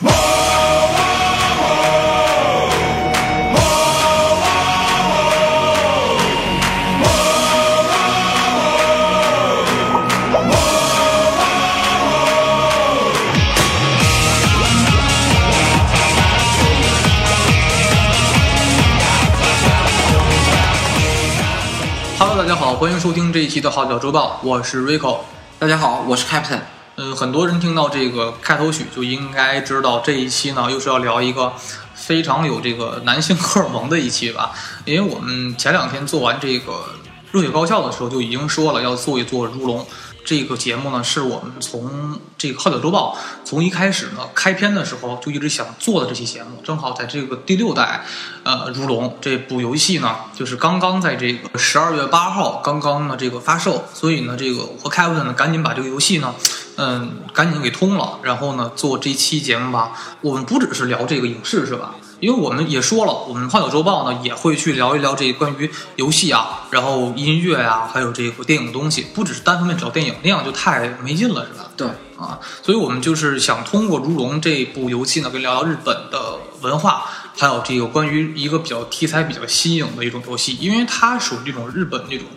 Hello，大家好，欢迎收听这一期的《号角周报》，我是 Rico。大家好，我是 Captain。嗯，很多人听到这个开头曲就应该知道这一期呢又是要聊一个非常有这个男性荷尔蒙的一期吧，因为我们前两天做完这个热血高校的时候就已经说了要做一做如龙。这个节目呢，是我们从这个《号角周报》从一开始呢开篇的时候就一直想做的这期节目，正好在这个第六代，呃，《如龙》这部游戏呢，就是刚刚在这个十二月八号刚刚呢这个发售，所以呢，这个我和 Kevin 呢赶紧把这个游戏呢，嗯，赶紧给通了，然后呢做这期节目吧。我们不只是聊这个影视是吧？因为我们也说了，我们《号角周报》呢也会去聊一聊这关于游戏啊，然后音乐啊，还有这个电影的东西，不只是单方面找电影，那样就太没劲了，是吧？对啊，所以我们就是想通过《如龙》这部游戏呢，跟聊聊日本的文化，还有这个关于一个比较题材比较新颖的一种游戏，因为它属于这种日本那种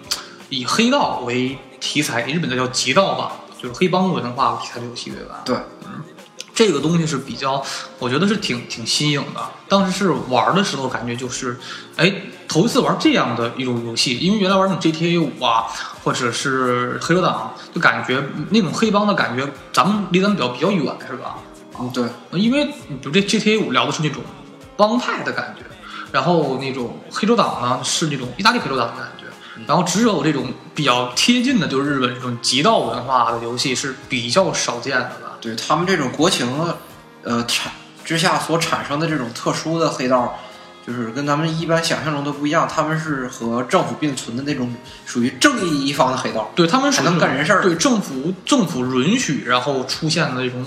以黑道为题材，日本的叫极道吧，就是黑帮文化题材的游戏，对吧？对，这个东西是比较，我觉得是挺挺新颖的。当时是玩的时候，感觉就是，哎，头一次玩这样的一种游戏，因为原来玩那种 GTA 五啊，或者是黑手党，就感觉那种黑帮的感觉，咱们离咱们比较比较远，是吧？嗯，对，因为比如这 GTA 五聊的是那种帮派的感觉，然后那种黑手党呢是那种意大利黑手党的感觉，然后只有这种比较贴近的，就是日本这种极道文化的游戏是比较少见的吧。对他们这种国情，呃产之下所产生的这种特殊的黑道，就是跟咱们一般想象中的不一样。他们是和政府并存的那种属于正义一方的黑道。对他们还能干人事儿对政府政府允许，然后出现的这种，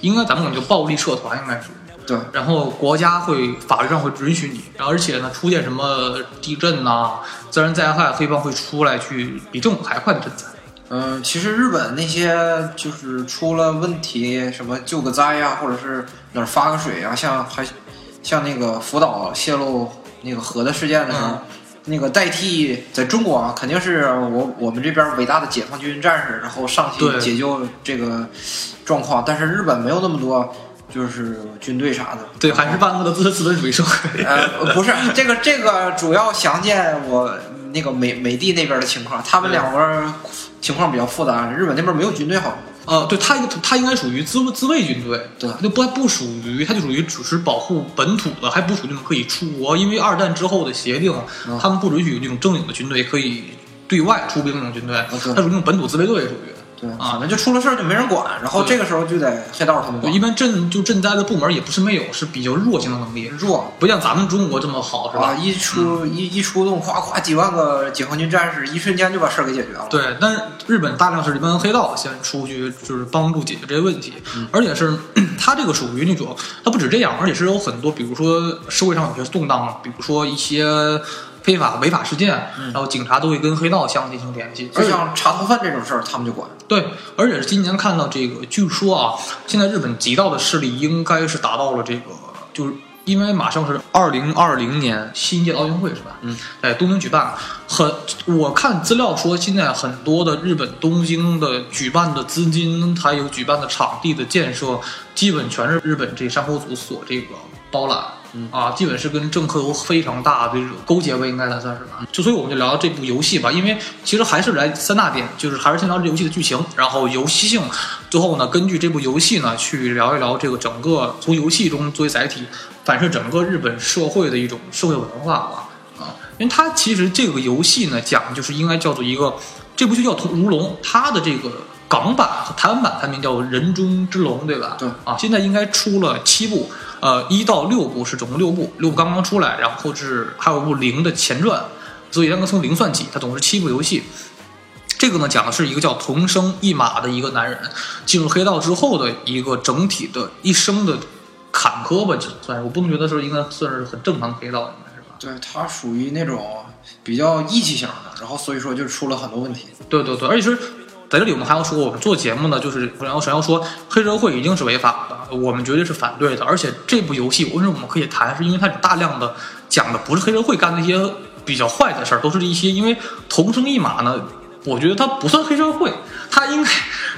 应该咱们管叫暴力社团，应该属于。对，然后国家会法律上会允许你，而且呢，出现什么地震呐、自然灾害，黑帮会出来去比政府还快的赈灾。嗯、其实日本那些就是出了问题，什么救个灾呀、或者是哪儿发个水啊，像还像那个福岛泄露那个核的事件的时候。嗯那个代替在中国啊，肯定是我我们这边伟大的解放军战士，然后上去解救这个状况。但是日本没有那么多，就是军队啥的。对，还是半个的资资本主义社会。呃，不是这个这个主要详见我那个美美帝那边的情况，他们两边情况比较复杂。日本那边没有军队好，呃，对他，他应该属于自自卫军队，对就不不属于，他就属于只是保护本土的，还不属于那种可以出国，因为二战之后的协定，嗯他们不允许有那种正经的军队可以对外出兵那种军队，对他属于那种本土自卫队，属于。对啊那就出了事儿就没人管，然后这个时候就得黑道他们对，管一。般赈就赈灾的部门也不是没有，是比较弱性的能力，弱不像咱们中国这么好，是吧？啊！一出、一一出动，夸夸几万个解放军战士，一瞬间就把事儿给解决了。对，但是日本大量是这帮黑道先出去，就是帮助解决这些问题，嗯而且是 他这个属于那种，他不止这样，而且是有很多，比如说社会上有些动荡，比如说一些非法违法事件，然后警察都会跟黑道相进行联系，而像查逃犯这种事儿，他们就管。对，而且是今年看到这个，据说啊，现在日本极道的势力应该是达到了这个，就是因为马上是二零二零年新一届奥运会是吧？嗯，在东京举办，很我看资料说，现在很多的日本东京的举办的资金，还有举办的场地的建设，基本全是日本这山口组所这个包揽。嗯啊，基本是跟政客有非常大的这种勾结吧，应该来算是吧。就所以我们就聊到这部游戏吧，因为其实还是来三大点，就是还是先聊这游戏的剧情，然后游戏性，最后呢，根据这部游戏呢，去聊一聊这个整个从游戏中作为载体反射整个日本社会的一种社会文化吧。啊，因为它其实这个游戏呢，讲就是应该叫做一个，这部就叫《如龙》，它的这个港版和台湾版它名叫《人中之龙》，对吧？对啊，现在应该出了七部，呃，一到六部是总共六部，六部刚刚出来，然后是还有部零的前传，所以应该从零算起，它总共是七部游戏。这个呢，讲的是一个叫同生一马的一个男人，进入黑道之后的一个整体的一生的坎坷吧，算是我不能觉得说应该算是很正常的黑道，应该是吧？对他属于那种比较义气型的，然后所以说就出了很多问题。对对对，而且是在这里我们还要说，我们做节目呢，就是首先要首先要说黑社会一定是违法的，我们绝对是反对的。而且这部游戏为什么我们可以谈，是因为它有大量的讲的不是黑社会干的一些比较坏的事儿，都是一些因为同生一马呢。我觉得他不算黑社会，他应该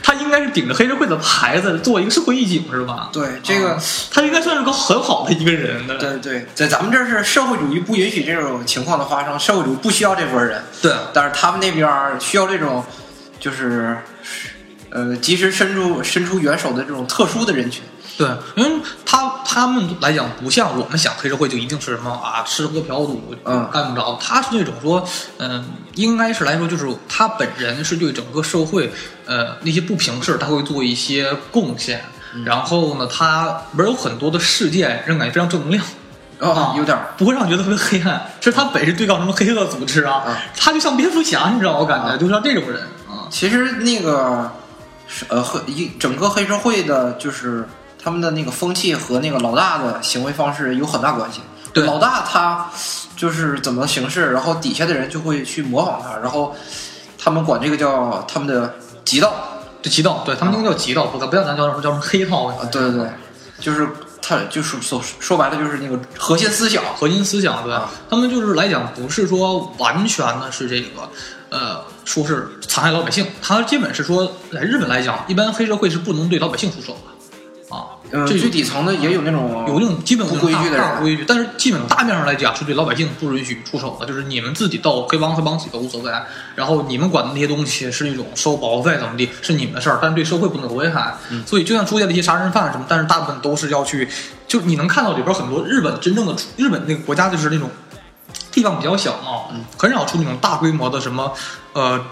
他应该是顶着黑社会的牌子做一个社会义警，是吧？对，这个、啊他应该算是个很好的一个人的。对对，在咱们这儿是社会主义不允许这种情况的发生，社会主义不需要这波人，对但是他们那边需要这种，就是呃及时伸出伸出援手的这种特殊的人群。对，因为他他们来讲不像我们想黑社会就一定是什么啊吃喝嫖赌嗯干不着，他是那种说嗯、应该是来说就是他本人是对整个社会呃那些不平事他会做一些贡献，嗯然后呢他不是有很多的事件让感觉非常正能量。哦啊，有点儿不会让你觉得特别黑暗，是他本身对抗什么黑恶组织啊，啊他就像蝙蝠侠，你知道？我感觉、就像这种人啊，其实那个是呃黑一整个黑社会的，就是他们的那个风气和那个老大的行为方式有很大关系。对老大他就是怎么行事，然后底下的人就会去模仿他，然后他们管这个叫他们的极道对极道，对他们那个叫极道，不不要咱叫什么叫什么黑道啊，对对对，就是他就是说说白了就是那个核心思想。核心思想，对、啊他们就是来讲，不是说完全的是这个，呃，说是残害老百姓，他基本是说，在日本来讲，一般黑社会是不能对老百姓出手的，啊，嗯，这最底层的也有那种有那种基本不规矩的人大大规矩，但是基本大面上来讲是对老百姓不允许出手的，就是你们自己斗黑帮黑帮自己都无所谓，然后你们管的那些东西是那种收保护费怎么地是你们的事儿，但是对社会不能有危害。嗯所以就像出现了一些杀人犯什么，但是大部分都是要去，就你能看到里边很多日本真正的日本那个国家就是那种地方比较小嘛，嗯很少出那种大规模的什么呃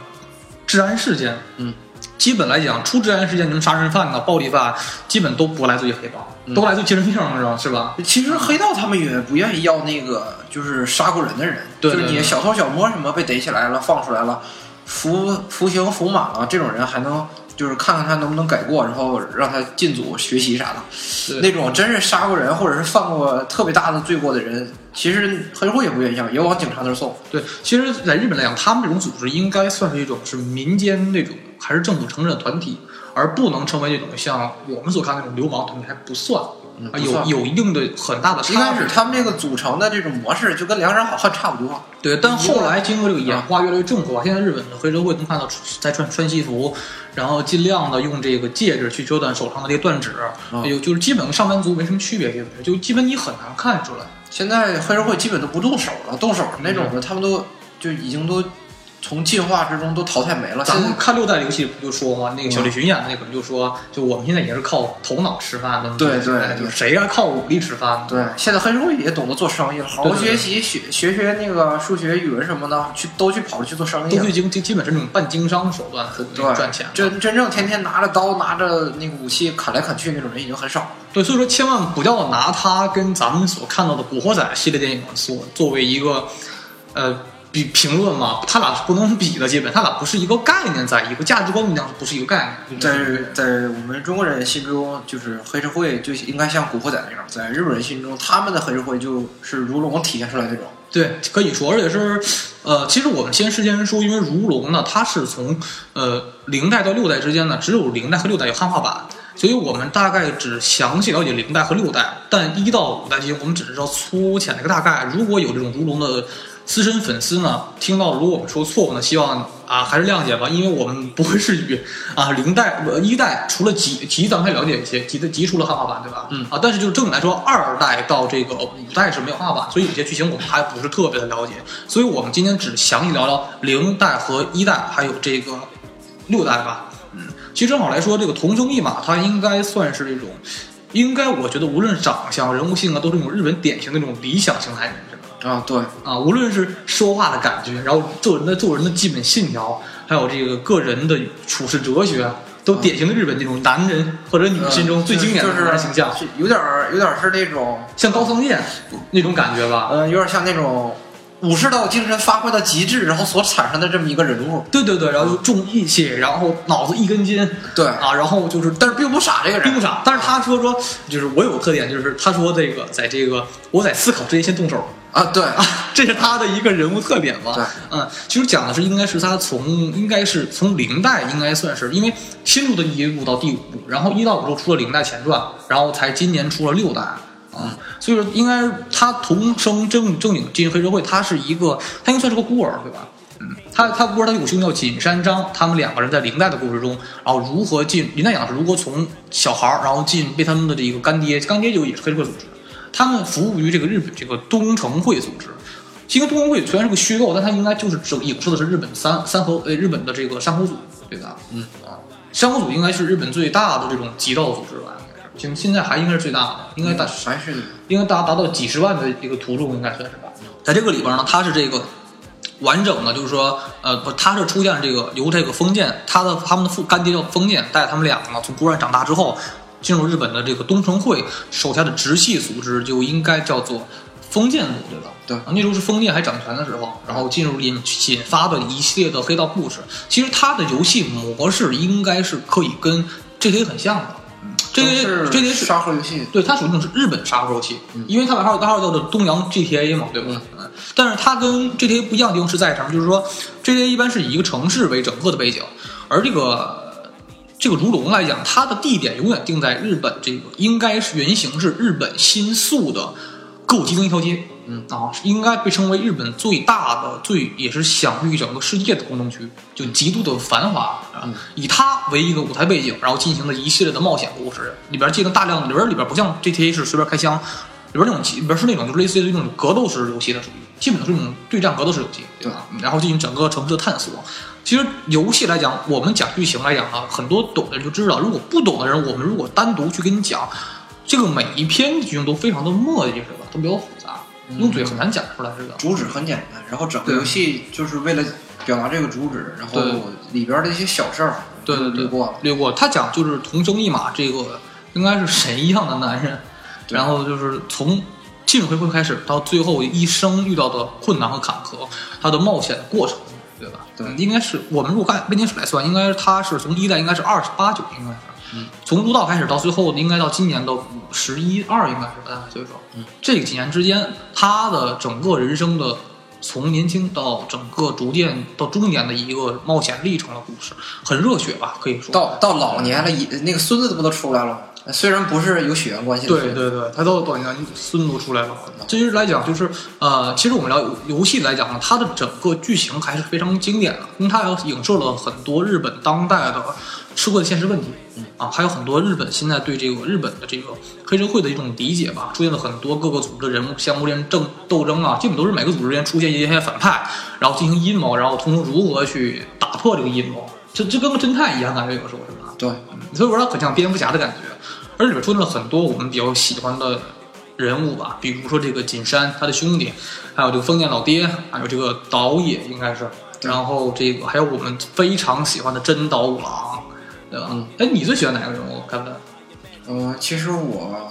治安事件，嗯。基本来讲，出治安事件，什么杀人犯呐、暴力犯，基本都不来自于黑帮，嗯都来自于精神病，是吧？是吧？其实黑道他们也不愿意要那个就是杀过人的人，对对对就是你小偷小摸什么被逮起来了放出来了，服服刑服满了，这种人还能就是看看他能不能改过，然后让他进组学习啥的。那种真是杀过人或者是犯过特别大的罪过的人，其实黑社会也不愿意要，也往警察那儿送。对，其实，在日本来讲，他们这种组织应该算是一种是民间那种，还是政府承认的团体，而不能成为这种像我们所看的那种流氓团体，还不算，嗯，啊，有有一定的很大的一差一。开始他们这个组成的这种模式就跟梁山好汉差不多。对，但后来经过这个演啊化越来越正规化，现在日本的黑社会能看到在穿穿西服，然后尽量的用这个戒指去遮断手上的这个断指，啊有就是基本跟上班族没什么区别，就基本你很难看出来。现在黑社会基本都不动手了，动手那嗯种的，他们都就已经都从进化之中都淘汰没了。咱们看六代游戏不就说吗？那个小栗旬演的那个不就说，就我们现在也是靠头脑吃饭的，对对哎就谁呀靠武力吃饭呢？对，现在黑社会也懂得做生意了，好好学习，学学学那个数学、语文什么的，去都去跑着去做生意了都已。经基基本是那种半经商手段很，赚钱。真真正天天拿着刀、拿着那个武器砍来砍去那种人已经很少了。对，所以说千万不要拿它跟咱们所看到的《古惑仔》系列电影所作为一个呃比评论嘛，他俩是不能比的，基本他俩不是一个概念，在一个价值观上不是一个概念。在在我们中国人心中，就是黑社会就应该像古惑仔那样；在日本人心中，他们的黑社会就是如龙体现出来那种。对，可以说，而且是，呃，其实我们先事先说，因为如龙呢，它是从呃零代到六代之间呢，只有零代和六代有汉化版，所以我们大概只详细了解零代和六代，但一到五代之间，我们只知道粗浅的一个大概。如果有这种如龙的资深粉丝呢，听到如果我们说错误呢，希望啊还是谅解吧，因为我们不会是语啊。零代、呃一代除了集集咱们还了解一些，集的集除了汉化版对吧？嗯啊，但是就是正经来说，二代到这个五代是没有汉化版，所以有些剧情我们还不是特别的了解，所以我们今天只详细聊聊零代和一代，还有这个六代吧。嗯，其实正好来说，这个同生一马，它应该算是这种，应该我觉得无论长相、人物性格，都是那种日本典型的那种理想型男人，啊，对，啊，无论是说话的感觉，然后做人的做人的基本信条，还有这个个人的处事哲学，都典型的日本那种男人或者女心中最经典的就是男人形象，是有点儿有点儿是那种，像高仓健那种感觉吧。嗯，有点像那种武士道精神发挥到极致，然后所产生的这么一个人物。对对对，然后就重义气，然后脑子一根筋对，啊，然后就是但是并不傻，这个人并不傻。但是他说说，就是我有个特点，就是他说这个在这个我在思考之前先动手啊，对啊，这是他的一个人物特点吧？对，嗯，其实讲的是应该是他从应该是从零代应该算是，因为新出的一部到第五部，然后一到五之后出了零代前传，然后才今年出了六代啊，所以说应该他同生正正经进黑社会，他是一个他应该算是个孤儿对吧？嗯，他他孤儿他有个兄弟叫锦山张，他们两个人在零代的故事中，然后如何进林代讲的是如何从小孩儿，然后进被他们的这个干爹，干爹就也是黑社会组织。他们服务于这个日本这个东城会组织。其实东城会虽然是个虚构，但它应该就是整影射的是日本三三河呃日本的这个山口组，对吧？嗯啊，山口组应该是日本最大的这种极道组织吧？应该是现现在还应该是最大的，应该达还是应该达达到几十万的一个徒众，应该算是吧。在这个里边呢，它是这个完整的，就是说，呃，不，它是出现这个由这个封建，他的他们的父干爹叫封建，带着他们两个呢从孤儿长大之后，进入日本的这个东城会手下的直系组织，就应该叫做封建组，织了？对啊，那时候是封建还掌权的时候，然后进入引引发的一系列的黑道故事。其实它的游戏模式应该是可以跟 GTA 很像的。嗯，GTA 是 GTA 是沙盒游戏，对，它属于那种是日本沙盒游戏，因为它把号代号叫做东洋 GTA 嘛，对吧？但是它跟 GTA 不一样的地方是在什么？就是说 GTA 一般是以一个城市为整个的背景，而这个这个如龙来讲，它的地点永远定在日本这个应该是原型是日本新宿的歌舞伎町一条街。嗯啊，应该被称为日本最大的、最也是享誉整个世界的工程区，就极度的繁华啊。嗯以它为一个舞台背景，然后进行了一系列的冒险故事，里边进了大量的里边里边不像 GTA 是随便开枪，里边那种里边是那种就是类似于那种格斗式游戏的属于，基本都是那种对战格斗式游戏，对吧？然后进行整个城市的探索。其实游戏来讲，我们讲剧情来讲啊，很多懂的人就知道，如果不懂的人，我们如果单独去跟你讲，这个每一篇剧情都非常的墨迹，是吧？都比较复杂，用嘴很难讲出来，是吧？主旨很简单，然后整个游戏就是为了表达这个主旨，然后里边的一些小事儿，对对对略过。略过。他讲就是同生一马，这个应该是神一样的男人，然后就是从进入回归开始到最后一生遇到的困难和坎坷，他的冒险的过程，对吧？对应该是我们如果按编年史来算，应该是他是从一代应该是二十八九，应该是。嗯，从入道开始到最后，应该到今年的五十一二，应该是大概岁数。嗯，这几年之间，他的整个人生的从年轻到整个逐渐到中年的一个冒险历程的故事，很热血吧，可以说。到到老年了，一那个孙子不都出来了吗？虽然不是有血缘关系的对，对对，他到多年孙子都出来了。至于来讲，就是呃，其实我们聊游游戏来讲呢，它的整个剧情还是非常经典的，因为它有影射了很多日本当代的社会的现实问题，啊，还有很多日本现在对这个日本的这个黑社会的一种理解吧，出现了很多各个组织的人物相互之间争斗争啊，基本都是每个组织之间出现一些反派，然后进行阴谋，然后通过如何去打破这个阴谋，这这跟个侦探一样，感觉有时候是吧？对，所以说它很像蝙蝠侠的感觉，而里边出现了很多我们比较喜欢的人物吧，比如说这个锦山他的兄弟，还有这个封建老爹，还有这个岛野应该是，然后这个还有我们非常喜欢的真岛五郎，对吧？嗯哎，你最喜欢哪个人物？看不看？呃，其实我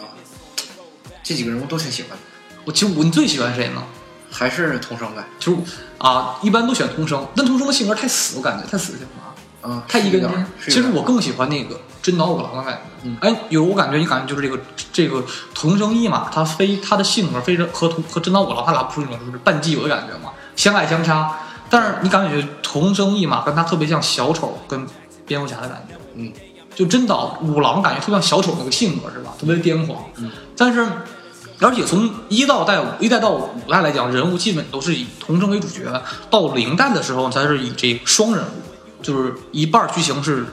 这几个人物都挺喜欢的，我其实我你最喜欢谁呢？还是童生呗，其实啊，一般都选童生，但童生的性格太死，我感觉太死性了。啊，太一根筋其实我更喜欢那个真岛五郎的感觉。嗯哎，有我感觉，你感觉就是这个这个同生一马，他非他的性格非常和同和真岛五郎他俩不是那种就是半基友的感觉嘛，相爱相杀。但是你感觉同生一马跟他特别像小丑跟蝙蝠侠的感觉。嗯，就真岛五郎感觉特别像小丑那个性格是吧？特别癫狂。嗯，但是。而且从一到代五一代到五代来讲，人物基本都是以童生为主角。到零代的时候，才是以这个双人物，就是一半剧情是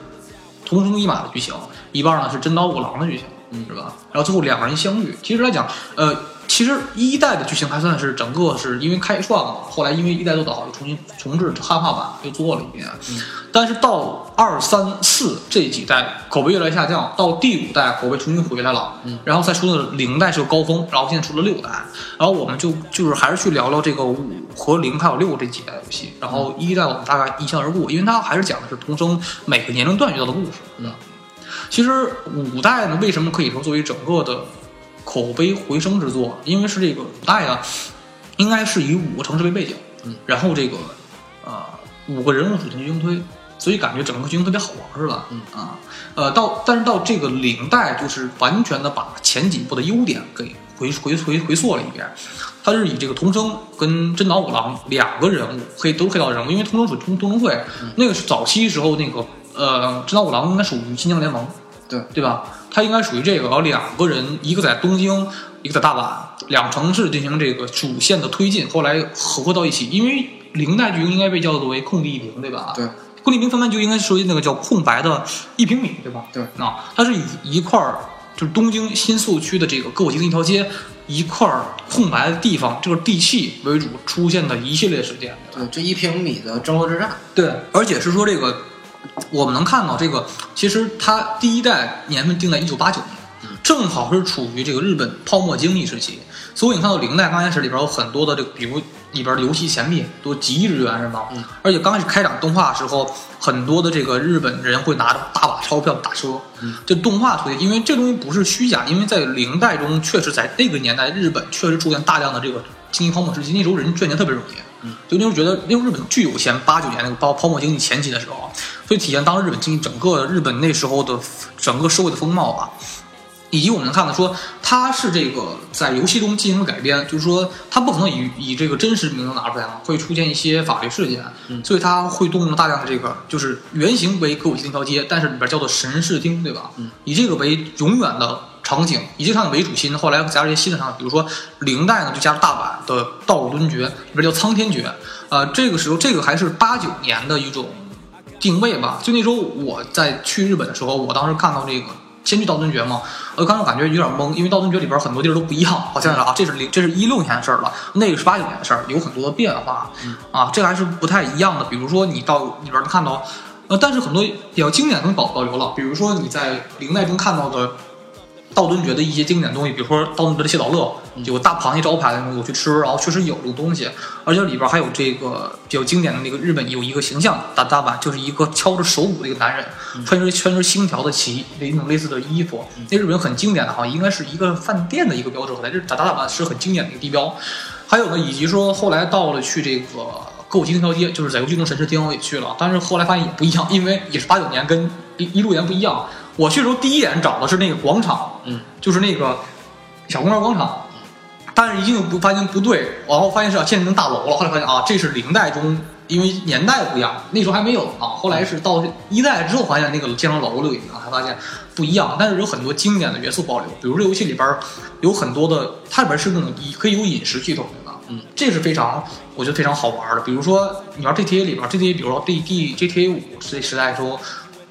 同生一马的剧情，一半呢是真刀五郎的剧情，嗯是吧？然后最后两个人相遇。其实来讲，呃，其实一代的剧情还算是整个是因为开创嘛，后来因为一代做得好，又重新重置汉化版又做了一遍。嗯但是到二三四这几代口碑越来越下降，到第五代口碑重新回来了，嗯然后再出了零代是个高峰，然后现在出了六代，然后我们就就是还是去聊聊这个五和零还有六这几代游戏，然后一代我们大概一笑而过，因为它还是讲的是童生每个年龄段遇到的故事。嗯其实五代呢，为什么可以说作为整个的口碑回升之作？因为是这个五代啊，应该是以五个城市为背景，嗯，然后这个呃五个人物主线去应推。所以感觉整个剧情特别好玩，是吧？嗯啊，呃，到但是到这个领带，就是完全的把前几部的优点给回回回回溯了一遍。它是以这个童生跟真岛五郎两个人物，黑都是黑道人物，因为童生属于东东正会，那个是早期时候那个呃真岛五郎应该属于新疆联盟，对对吧？他应该属于这个，然后两个人，一个在东京，一个在大阪，两城市进行这个主线的推进，后来合合到一起。因为零代剧应该被叫做为空地一平，对吧？对，空地一平分班就应该属于那个叫空白的一平米，对吧？对，啊，它是以一块儿就是东京新宿区的这个歌舞伎町一条街一块儿空白的地方，这个地契为主出现的一系列事件？对，这一平米的争夺之战，对，而且是说这个，我们能看到这个，其实它第一代年份定在一九八九年，正好是处于这个日本泡沫经济时期，所以你看到零代刚开始里边有很多的这个，比如里边的游戏钱币都几亿日元是吗？嗯，而且刚开始开展动画的时候，很多的这个日本人会拿着大把钞票打车，嗯，这动画推，因为这东西不是虚假，因为在零代中确实在那个年代，日本确实出现大量的这个经济泡沫时期，那时候人赚钱特别容易。嗯，就那时候觉得那时候日本巨有钱，八九年那个泡泡沫经济前期的时候，所以体现当时日本经济整个日本那时候的整个社会的风貌吧。以及我们能看到说，它是这个在游戏中进行了改编，就是说它不可能以以这个真实名字拿出来嘛，会出现一些法律事件，嗯所以它会动用了大量的这个，就是原型为歌舞伎町一条街，但是里边叫做神视町，对吧？嗯，以这个为永远的场景，以这个场景为主心，后来加入一些新的场景，比如说零代呢就加入大阪的道路敦爵，里边叫苍天爵，呃，这个时候这个还是八九年的一种定位吧。就那时候我在去日本的时候，我当时看到这个先去道敦爵嘛，我刚刚感觉有点懵，因为道敦爵里边很多地儿都不一样。好像是啊，这是零，这是一六年的事儿了，那个是八九年的事儿，有很多的变化啊，这个还是不太一样的。比如说你到里边能看到，呃，但是很多比较经典的东西保保留了，比如说你在零代中看到的。道顿爵的一些经典东西，比如说道顿爵的谢岛乐，有大螃蟹招牌的东西，我去吃，然后确实有这个东西，而且里边还有这个比较经典的那个日本有一个形象大大阪，就是一个敲着手鼓的一个男人，穿着穿着星条的旗，那种类似的衣服，那日本很经典的哈，应该是一个饭店的一个标志，在这大大阪是很经典的一个地标。还有呢，以及说后来到了去这个歌舞伎那条街，就是在游戏中神市町也去了，但是后来发现也不一样，因为也是八九年跟一一六年不一样。我去的时候第一眼找的是那个广场，嗯，就是那个小公园广场，但是一进不发现不对，然后发现是要建成大楼了，后来发现啊，这是零代中，因为年代不一样，那时候还没有啊，后来是到一代之后发现那个建成楼了已经，才发现不一样，但是有很多经典的元素保留，比如这游戏里边有很多的，它里边是那种可以有饮食系统的。嗯，这是非常，我觉得非常好玩的。比如说，你玩 GTA 里边，GTA 比如说 D D GTA 五这时代中，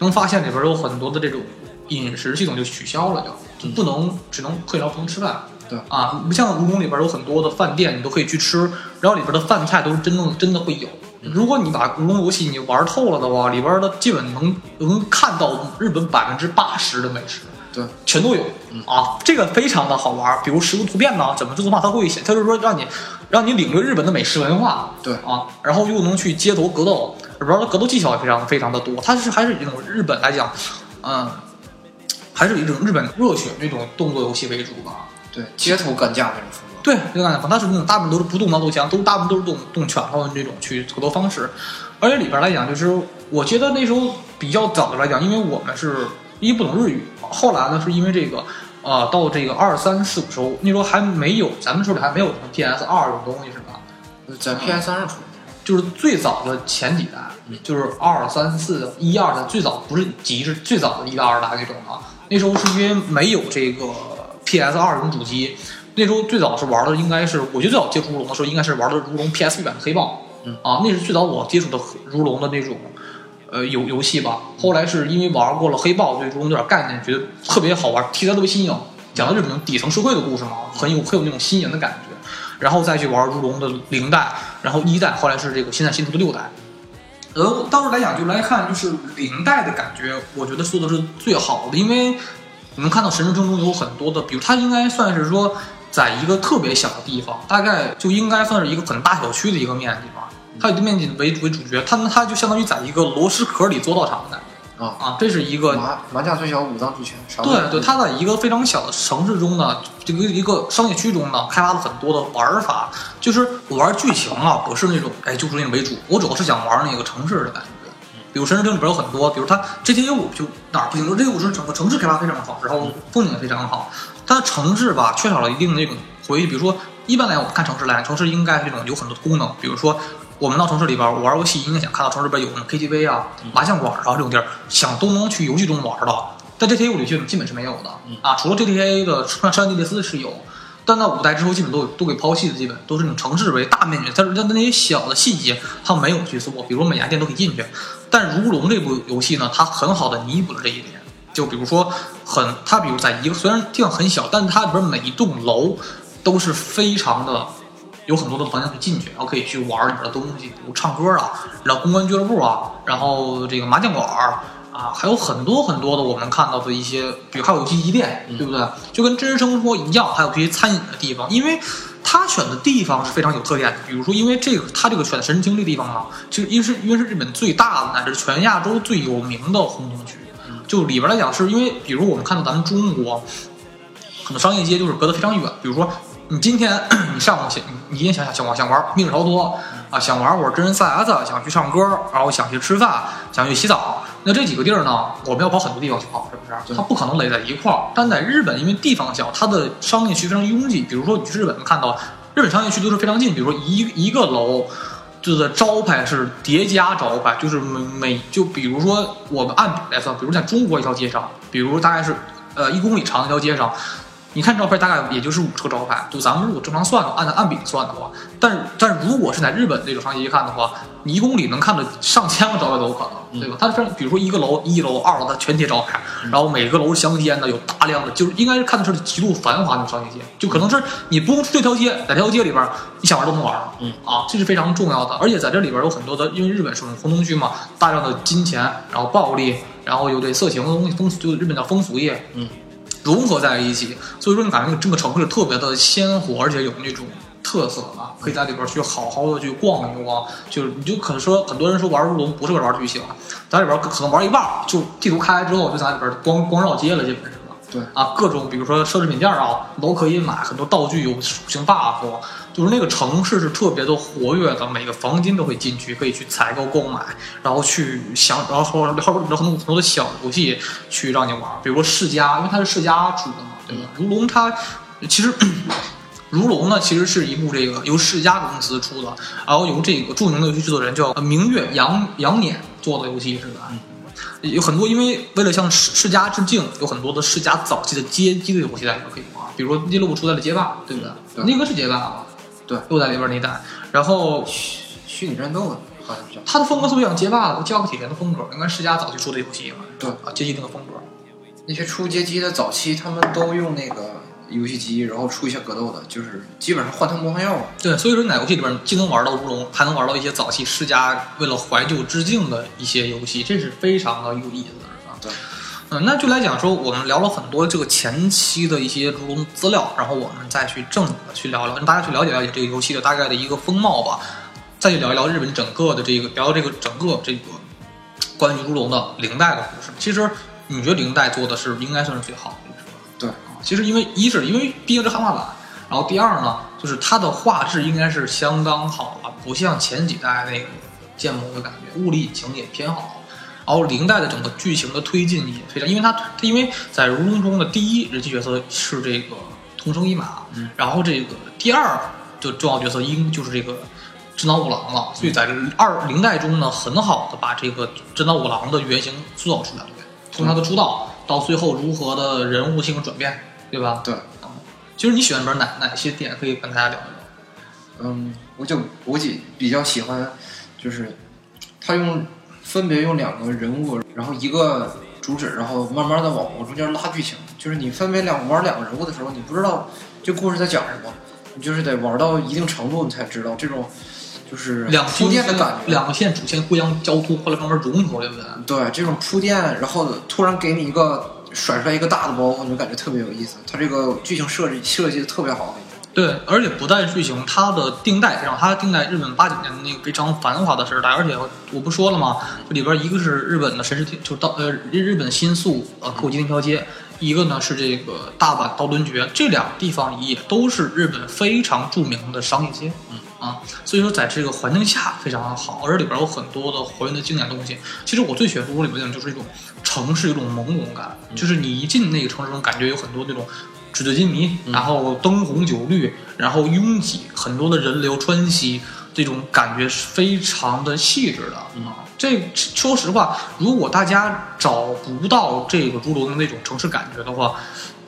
能发现里边有很多的这种饮食系统就取消了，就就不能只能可以聊不能吃饭。对啊，不像故宫里边有很多的饭店，你都可以去吃，然后里边的饭菜都是真正真的会有。如果你把故宫游戏你玩透了的话，里边的基本能能看到日本百分之八十的美食。对，全都有啊，这个非常的好玩。比如食物图片呢，怎么制作嘛，它会显，它就是说让你让你领略日本的美食文化。对啊，然后又能去街头格斗，里边的格斗技巧也非常非常的多。它是还是以这种日本来讲，嗯，还是以一种日本热血那种动作游戏为主吧。对，街头干架那种风格。对，这个感觉，它是那种大部分都是不动刀动枪，都大部分都是动动拳头的这种去格斗方式。而且里边来讲，就是我觉得那时候比较早的来讲，因为我们是一不懂日语，后来呢是因为这个，呃，到这个二三四五时候，那时候还没有，咱们手里还没有什么 PS 二这种东西是吧？在 PS 三上出的。就是最早的前几代，就是二三四一二的最早不是几是最早的一代二代那种啊。那时候是因为没有这个 PS 二这种主机，那时候最早是玩的应该是，我觉得最早接触如龙的时候应该是玩的如龙 PS 版的黑豹，嗯啊，那是最早我接触的如龙的那种。呃，游游戏吧，后来是因为玩过了黑豹，对如龙有点概念，觉得特别好玩，题材特别新颖，讲的日本底层社会的故事嘛，很有很有那种新颖的感觉。然后再去玩如龙的零代，然后一代，后来是这个现在新出的六代。呃，到时候来讲就来看，就是零代的感觉，我觉得做的是最好的，因为我们看到神之中有很多的，比如它应该算是说，在一个特别小的地方，大概就应该算是一个很大小区的一个面积吧。它以面积为为主角，它它就相当于在一个螺丝壳里做道场的感觉啊啊，这是一个麻麻将最小，五脏俱全。对对，它在一个非常小的城市中呢，这个一个商业区中呢，开发了很多的玩法。就是我玩剧情啊，不是那种哎，就是那种为主，我主要是想玩那个城市的感觉。比如神之城里边有很多，比如它 GTA 五就哪儿不行，就 GTA 五是整个城市开发非常好，然后风景也非常好，它的城市吧缺少了一定的那种回忆，比如说一般来讲我们看城市来，城市应该这种有很多的功能，比如说。我们到城市里边玩游戏，应该想看到城市里边有什么 KTV 啊、麻将馆啊这种地儿，想都能去游戏中玩到。在 GTA 五里基本基本是没有的啊，除了 GTA 的圣安地列斯是有，但到五代之后基本都都给抛弃的，基本都是那种城市为大面积，但是它那些小的细节它没有去做，比如每家店都可以进去。但如龙这部游戏呢，它很好的弥补了这一点，就比如说很，它比如在一个虽然地方很小，但它里边每一栋楼都是非常的。有很多的房间可以进去，然后可以去玩里边的东西，比如唱歌啊，然后公关俱乐部啊，然后这个麻将馆啊，还有很多很多的我们看到的一些，比如还有游戏机店，对不对？就跟真实生活一样，还有这些餐饮的地方，因为他选的地方是非常有特点的。比如说，因为这个他这个选神经这地方呢，就因为是因为是日本最大的乃至全亚洲最有名的红灯区，就里边来讲，是因为比如我们看到咱们中国可能商业街就是隔得非常远，比如说。你今天你 上午想，你今天想想想玩想玩密室逃脱啊，想玩会儿真人 CS，想去唱歌，然后想去吃饭，想去洗澡，那这几个地儿呢，我们要跑很多地方去跑，是不是？它不可能垒在一块儿。但在日本，因为地方小，它的商业区非常拥挤。比如说你去日本能看到，日本商业区都是非常近。比如说一一个楼，就是招牌是叠加招牌，就是每每就比如说我们按比来算，比如在中国一条街上，比如大概是呃一公里长一条街上。你看照片大概也就是五个招牌，就咱们如果正常算的话，按按比算的话，但但如果是在日本这种商业街看的话，你一公里能看到上千个招牌都有可能，对吧？它非常，比如说一个楼，一楼、二楼它全贴招牌，然后每个楼相间的有大量的，就是应该是看的是极度繁华的商业街，就可能是你不用出这条街，在这条街里边你想玩都能玩，嗯。啊，这是非常重要的，而且在这里边有很多的，因为日本是红灯区嘛，大量的金钱，然后暴力，然后有对色情的东西，风就日本叫风俗业，嗯。融合在一起，所以说你感觉这个城市特别的鲜活，而且有那种特色啊，可以在里边去好好的去逛一逛。就是你就可能说，很多人说玩乌龙不是为了玩剧情，在里边可能玩一半，就地图开之后就在里边光光绕街了，基本上？对啊，各种比如说奢侈品店啊都可以买，很多道具有属性 buff。就是那个城市是特别的活跃的，每个房间都会进去，可以去采购购买，然后去想，然后后后边有很多很多的小游戏去让你玩，比如说世家，因为它是世家出的嘛，对吧？如龙它其实如龙呢，其实是一部这个由世嘉公司出的，然后由这个著名的游戏制作人叫明月杨杨碾做的游戏是吧？有很多，因为为了向世世嘉致敬，有很多的世嘉早期的街机的游戏在里面可以玩，比如说《第六部出来的街霸，对不对？那个是街霸吧？对，又在里边那一代，然后虚虚拟战斗好像比较，它的风格是不是像街霸的，教个铁拳的风格，应该世嘉早期出的游戏嘛。对啊，街机那个风格。那些出街机的早期，他们都用那个游戏机，然后出一些格斗的，就是基本上换汤不换药嘛。对，所以说哪游戏里边既能玩到乌龙，还能玩到一些早期世嘉为了怀旧致敬的一些游戏，这是非常的有意思，的啊？对。嗯，那就来讲说，我们聊了很多这个前期的一些如龙资料，然后我们再去正经的去聊聊，跟大家去了解了解这个游戏的大概的一个风貌吧。再去聊一聊日本整个的这个，聊这个整个这个关于如龙的零代的故事。其实你觉得零代做的是应该算是最好的，是吧？对啊，其实因为一是因为毕竟是汉化版，然后第二呢，就是它的画质应该是相当好了，不像前几代那个建模的感觉，物理引擎也偏好。然后零代的整个剧情的推进也非常，因为它因为在如龙中的第一人气角色是这个桐生一马，然后这个第二就重要角色应就是这个真岛五郎了，所以在二零代中呢，很好的把这个真岛五郎的原型塑造出来了，从他的出道到最后如何的人物性格转变，对吧？对，其实你喜欢里边哪哪些点可以跟大家聊一聊？嗯，我就我比比较喜欢，就是他用。分别用两个人物，然后一个主旨，然后慢慢的往往中间拉剧情。就是你分别两玩两个人物的时候，你不知道这故事在讲什么，你就是得玩到一定程度，你才知道这种就是两铺垫的感觉。两个线主线互相交突，后来慢慢融合，对不对？对，这种铺垫，然后突然给你一个甩出来一个大的包袱，你就感觉特别有意思。它这个剧情设计设计的特别好。对，而且不带剧情，它的定代非常，它定代日本八九年的那个非常繁华的时代，而且我不说了吗？里边一个是日本的神石町，就到呃日日本新宿呃口吉那条街，一个呢是这个大阪道顿崛，这两个地方也都是日本非常著名的商业街。嗯啊，所以说在这个环境下非常的好，而里边有很多的还原的经典东西。其实我最喜欢故里面就是一种城市有一种朦胧感，就是你一进那个城市中，感觉有很多那种纸醉金迷，然后灯红酒绿，然后拥挤，很多的人流川西，这种感觉是非常的细致的啊。这说实话，如果大家找不到这个朱龙的那种城市感觉的话，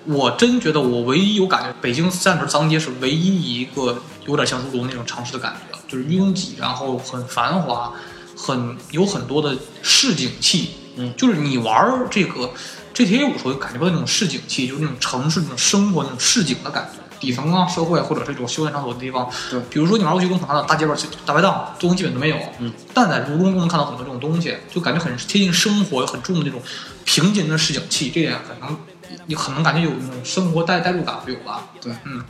我真觉得我唯一有感觉，北京三十脏街是唯一一个有点像朱龙那种城市的感觉，就是拥挤，然后很繁华，很有很多的市井气。嗯，就是你玩儿这个 GTA 五时候就感觉到那种市井气，就是那种城市那种生活那种市井的感觉。底层啊，社会或者是这种休闲场所的地方，对比如说你玩过去，可能看到大街边大排档，这东西基本都没有。嗯，但在如中都能看到很多这种东西，就感觉很贴近生活，有很重的那种平静的市井气，这点可能你可能感觉有那种生活代代入感，有吧？对，嗯，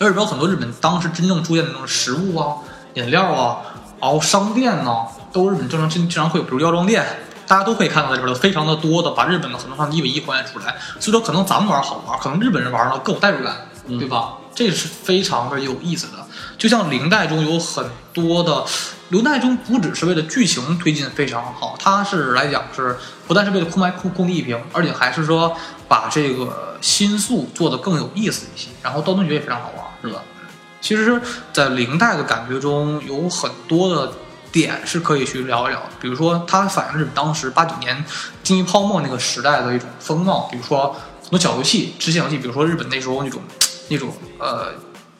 而且有很多日本当时真正出现的那种食物啊、饮料啊，然后商店呢，都是日本正常经经常会有，比如药妆店。大家都可以看到在里边有非常的多的把日本的很多上一比一还原出来，所以说可能咱们玩好玩，可能日本人玩呢更有代入感，嗯对吧？这是非常的有意思的。就像零代中有很多的，零代中不只是为了剧情推进非常好，它是来讲是不但是为了空白空空地一屏，而且还是说把这个新宿做的更有意思一些。然后道顿崛也非常好玩，是吧？其实，在零代的感觉中有很多的。点是可以去聊一聊，比如说它反映日本当时八九年经济泡沫那个时代的一种风貌，比如说很多小游戏、支线游戏，比如说日本那时候那种那种呃，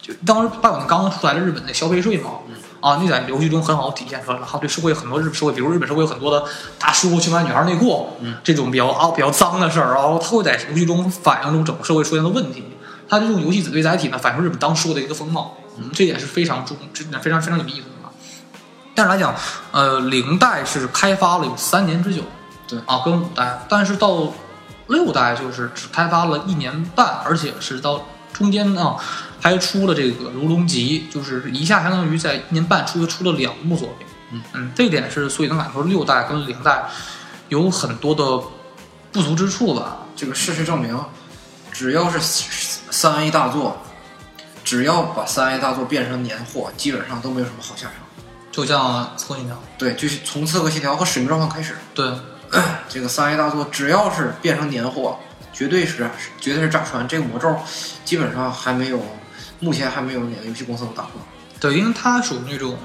就当时八九年刚刚出来的日本的消费税嘛，啊，那在游戏中很好体现出来了。还有对社会很多日社会，比如日本社会有很多的大叔去买女孩内裤，这种比较啊比较脏的事儿，然后它会在游戏中反映出整个社会出现的问题。它这种游戏为载体呢，反映日本当时的一个风貌，嗯，这点是非常重，这点非常非常有意思的。但是来讲，呃，零代是开发了有三年之久，对啊，跟五代，但是到六代就是只开发了一年半，而且是到中间呢还出了这个《如龙集》，就是一下相当于在一年半出出了两部作品，嗯嗯，这一点是所以能感受六代跟零代有很多的不足之处吧。这个事实证明，只要是三 A 大作，只要把三 A 大作变成年货，基本上都没有什么好下场。就像《刺客信条》，对，就是从《刺客信条》和《使命召唤》开始，对，这个三 A 大作只要是变成年货，绝对是绝对是炸穿。这个魔咒基本上还没有，目前还没有哪个游戏公司能打破。对，因为它属于那种，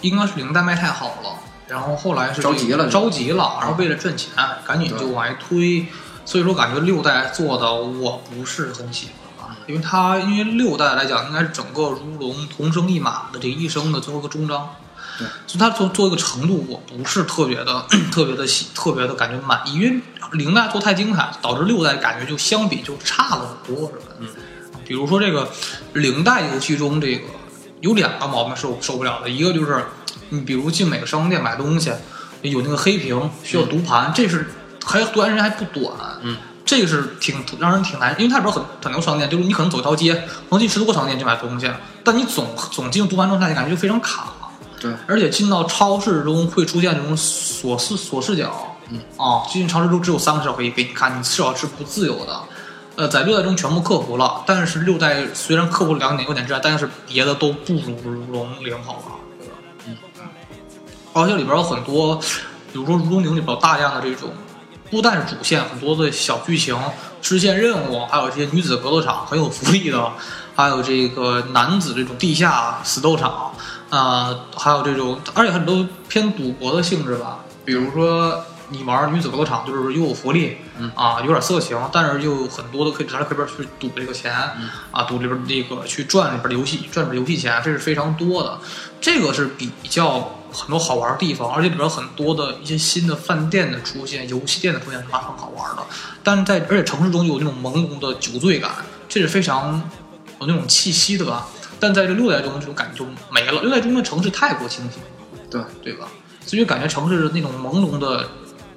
应该是零代卖太好了，然后后来是着急了，着急了，然后为了赚钱，赶紧就往外推。所以说，感觉六代做的我不是很喜欢吧，因为它因为六代来讲，应该是整个如龙同生一马的这一生的最后一个终章。对，所以它做做一个程度，我不是特别的 特别的喜，特别的感觉满意，因为零代做太精彩，导致六代感觉就相比就差了很多，是吧？嗯，比如说这个零代游戏中，这个有两个毛病是我受不了的，一个就是你比如进每个商店买东西，有那个黑屏需要读盘，这是还读盘时间还不短，嗯，这个是挺让人挺难，因为它里边很很多商店，就是你可能走一条街，能进十多个商店去买东西，但你总总进入读盘状态，感觉就非常卡。对，而且进到超市中会出现这种锁视锁视角，嗯啊，进超市中只有三个视角可以给你看，你视角是不自由的。呃，在六代中全部克服了，但是六代虽然克服了两点优点之外，但是别的都不如如龙零好吧？嗯嗯。而且里边有很多，比如说如龙零里边有大量的这种，不但是主线，很多的小剧情、支线任务，还有一些女子格斗场很有福利的，还有这个男子这种地下死斗场。啊，还有这种，而且很多偏赌博的性质吧。比如说，你玩女子格斗场，就是又有福利，嗯啊，有点色情，但是又有很多的可以在这边去赌这个钱，嗯啊，赌里边那个去赚里边的游戏，赚里边游戏钱，这是非常多的。这个是比较很多好玩的地方，而且里边很多的一些新的饭店的出现，游戏店的出现是蛮很好玩的。但是在而且城市中有那种朦胧的酒醉感，这是非常有那种气息的吧。但在这六代中，这种感觉就没了。六代中的城市太过清醒，对对吧？所以感觉城市那种朦胧的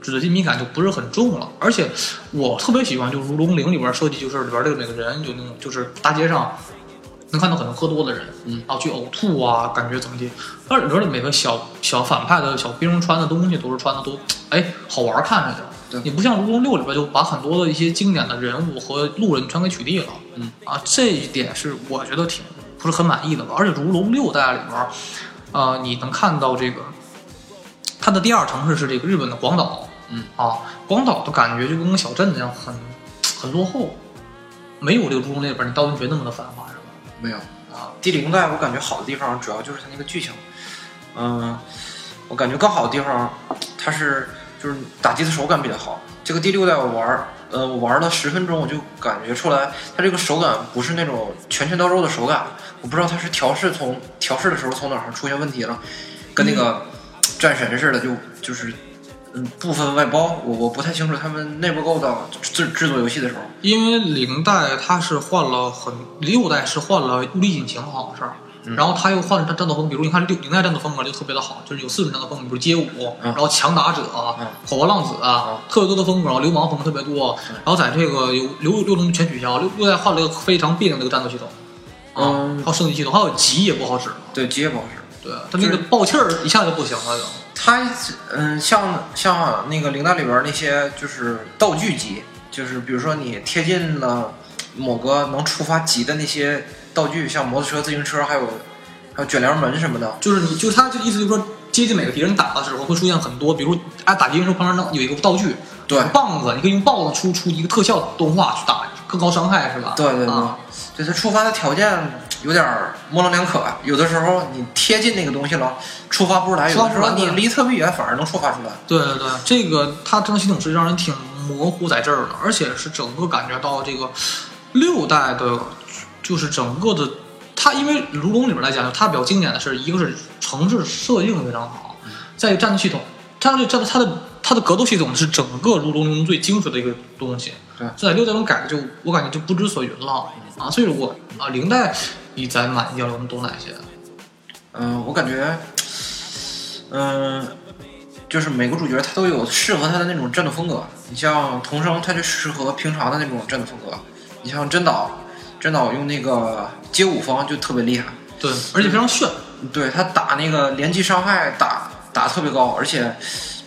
纸醉金迷感就不是很重了。而且我特别喜欢，就《如龙零》里边设计，就是里边这个每个人有那种，就是大街上能看到很多喝多的人，嗯，然后去呕吐啊，感觉怎么地。但里边的每个小小反派的小兵穿的东西都是穿的都哎好玩看着的。对你不像《如龙六》里边就把很多的一些经典的人物和路人全给取缔了。嗯啊，这一点是我觉得挺不是很满意的吧。而且《如龙六代》里边，呃，你能看到这个它的第二城市是这个日本的广岛。嗯啊，广岛的感觉就跟个小镇一样，很很落后，没有这个《如龙》里边你道顿崛那么的繁华？没有。啊，第零代我感觉好的地方主要就是它那个剧情，嗯，我感觉更好的地方，它是就是打击的手感比较好。这个第六代我玩儿，呃，我玩了十分钟，我就感觉出来它这个手感不是那种拳拳到肉的手感，我不知道它是调试从调试的时候从哪儿出现问题了，跟那个战神似的，就就是嗯部分外包，我我不太清楚他们内部构造制制作游戏的时候，因为零代它是换了很，六代是换了物理引擎，好像是。嗯然后他又换了战战斗风格，比如你看六零代战斗风格就特别的好，就是有四种战斗风格，比如街舞，嗯然后强打者，嗯火爆浪子，嗯特别多的风格，然后流氓风格特别多。然后在这个有六六龙全取消，六六代换了一个非常别扭的一个战斗系统，啊，嗯还有升级系统，还有级也不好使，对，机也不好使。对，他那个爆气儿一下就不行了就。它嗯，像像那个铃铛里边那些就是道具级，就是比如说你贴近了某个能触发级的那些道具，像摩托车、自行车，还有还有卷帘门什么的。就是你，就他这意思就是说，接近每个敌人打的时候会出现很多，比如啊打敌人时候旁边能有一个道具，对棒子，你可以用棒子出出一个特效动画去打更高伤害，是吧？对对对，啊对它触发的条件有点模棱两可，有的时候你贴近那个东西了，触发不出来；有的时候你离特别远反而能触发出来。对对对，这个它这个系统是让人挺模糊在这儿的，而且是整个感觉到这个六代的，就是整个的，它因为如龙里面来讲，它比较经典的是一个是城市设定非常好，再一个战斗系统，它的战斗它的它的格斗系统是整个如龙中最精髓的一个东西。对在六代中改的就我感觉就不知所云了啊，所以我啊零代你咱满意了，我们懂哪些？嗯，我感觉，嗯，就是每个主角他都有适合他的那种战斗风格。你像童生，他就适合平常的那种战斗风格。你像真岛，真岛用那个街舞风就特别厉害。对，而且非常炫。对他打那个连击伤害打打特别高，而且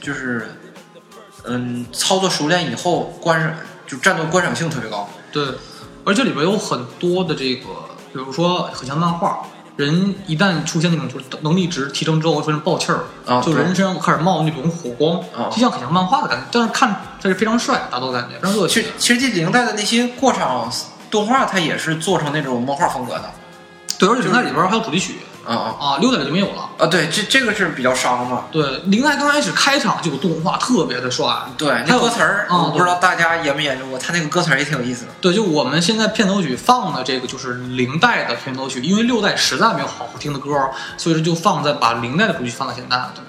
就是嗯操作熟练以后观赏就战斗观赏性特别高。对，而且里边有很多的这个，比如说很像漫画，人一旦出现那种就是能力值提升之后会出现爆气儿，啊就人身上开始冒那种火光，啊就像很像漫画的感觉，但是看这是非常帅，打斗感觉非常热其血。实其实这零代的那些过场动画，它也是做成那种漫画风格的。对，而且零代里边还有主题曲啊啊啊，六代里就没有了。啊！对，这这个是比较伤嘛。对，零代刚开始开场就有动画，特别的帅。对，那歌词儿，啊我不知道大家研没研究过，他那个歌词儿也挺有意思的。对，就我们现在片头曲放的这个就是零代的片头曲，因为六代实在没有好好听的歌，所以说就放在把零代的主题曲放到现在。对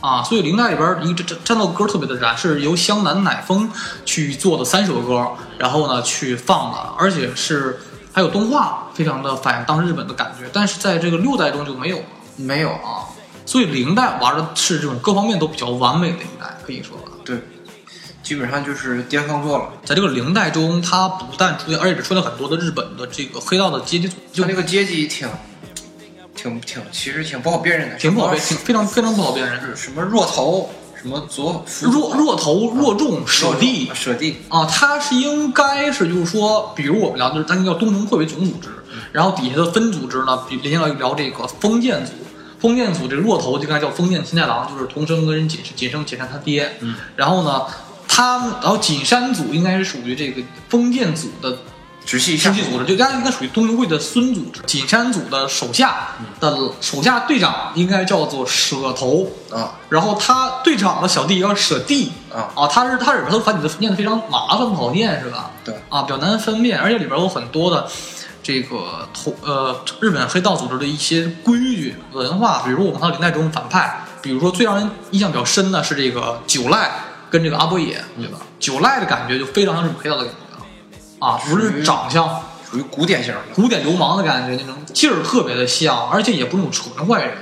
啊，所以零代里边一个战战斗歌特别的燃，是由湘南乃风去做的三首歌，然后呢去放的，而且是还有动画，非常的反映当时日本的感觉，但是在这个六代中就没有了没有，啊。所以零代玩的是这种各方面都比较完美的一代，可以说吧。对，基本上就是巅峰作了。在这个零代中，它不但出现，而且出现了很多的日本的这个黑道的阶级组织，就那个阶级挺，挺挺，其实挺不好辨认的，挺不好辨，挺非常非常不好辨认。是什么弱头，什么左辅弱弱头、弱众、舍弟舍弟，啊，他是应该是就是说，比如我们聊就是咱叫东城会为总组织，然后底下的分组织呢，比联想到聊这个封建组。封建组这个弱头就应该叫封建新太郎，就是童生跟锦锦生锦山他爹。嗯，然后呢，他然后锦山组应该是属于这个封建组的直系下。经济组织，就大家应该属于东游会的孙组织。锦山组的手下的手下队长应该叫做舍头，啊。然后他队长的小弟叫舍弟。啊，啊，他是他里边都繁体字念的非常麻烦不好念是吧？对。啊，比较难分辨，而且里边有很多的这个头呃日本黑道组织的一些规矩文化，比如我们看到领带中反派，比如说最让人印象比较深的是这个九赖跟这个阿波野，对吧？九赖的感觉就非常像日本黑道的感觉啊，无论是长相。属于古典型的。古典流氓的感觉，那种劲儿特别的像，而且也不是那种纯坏人，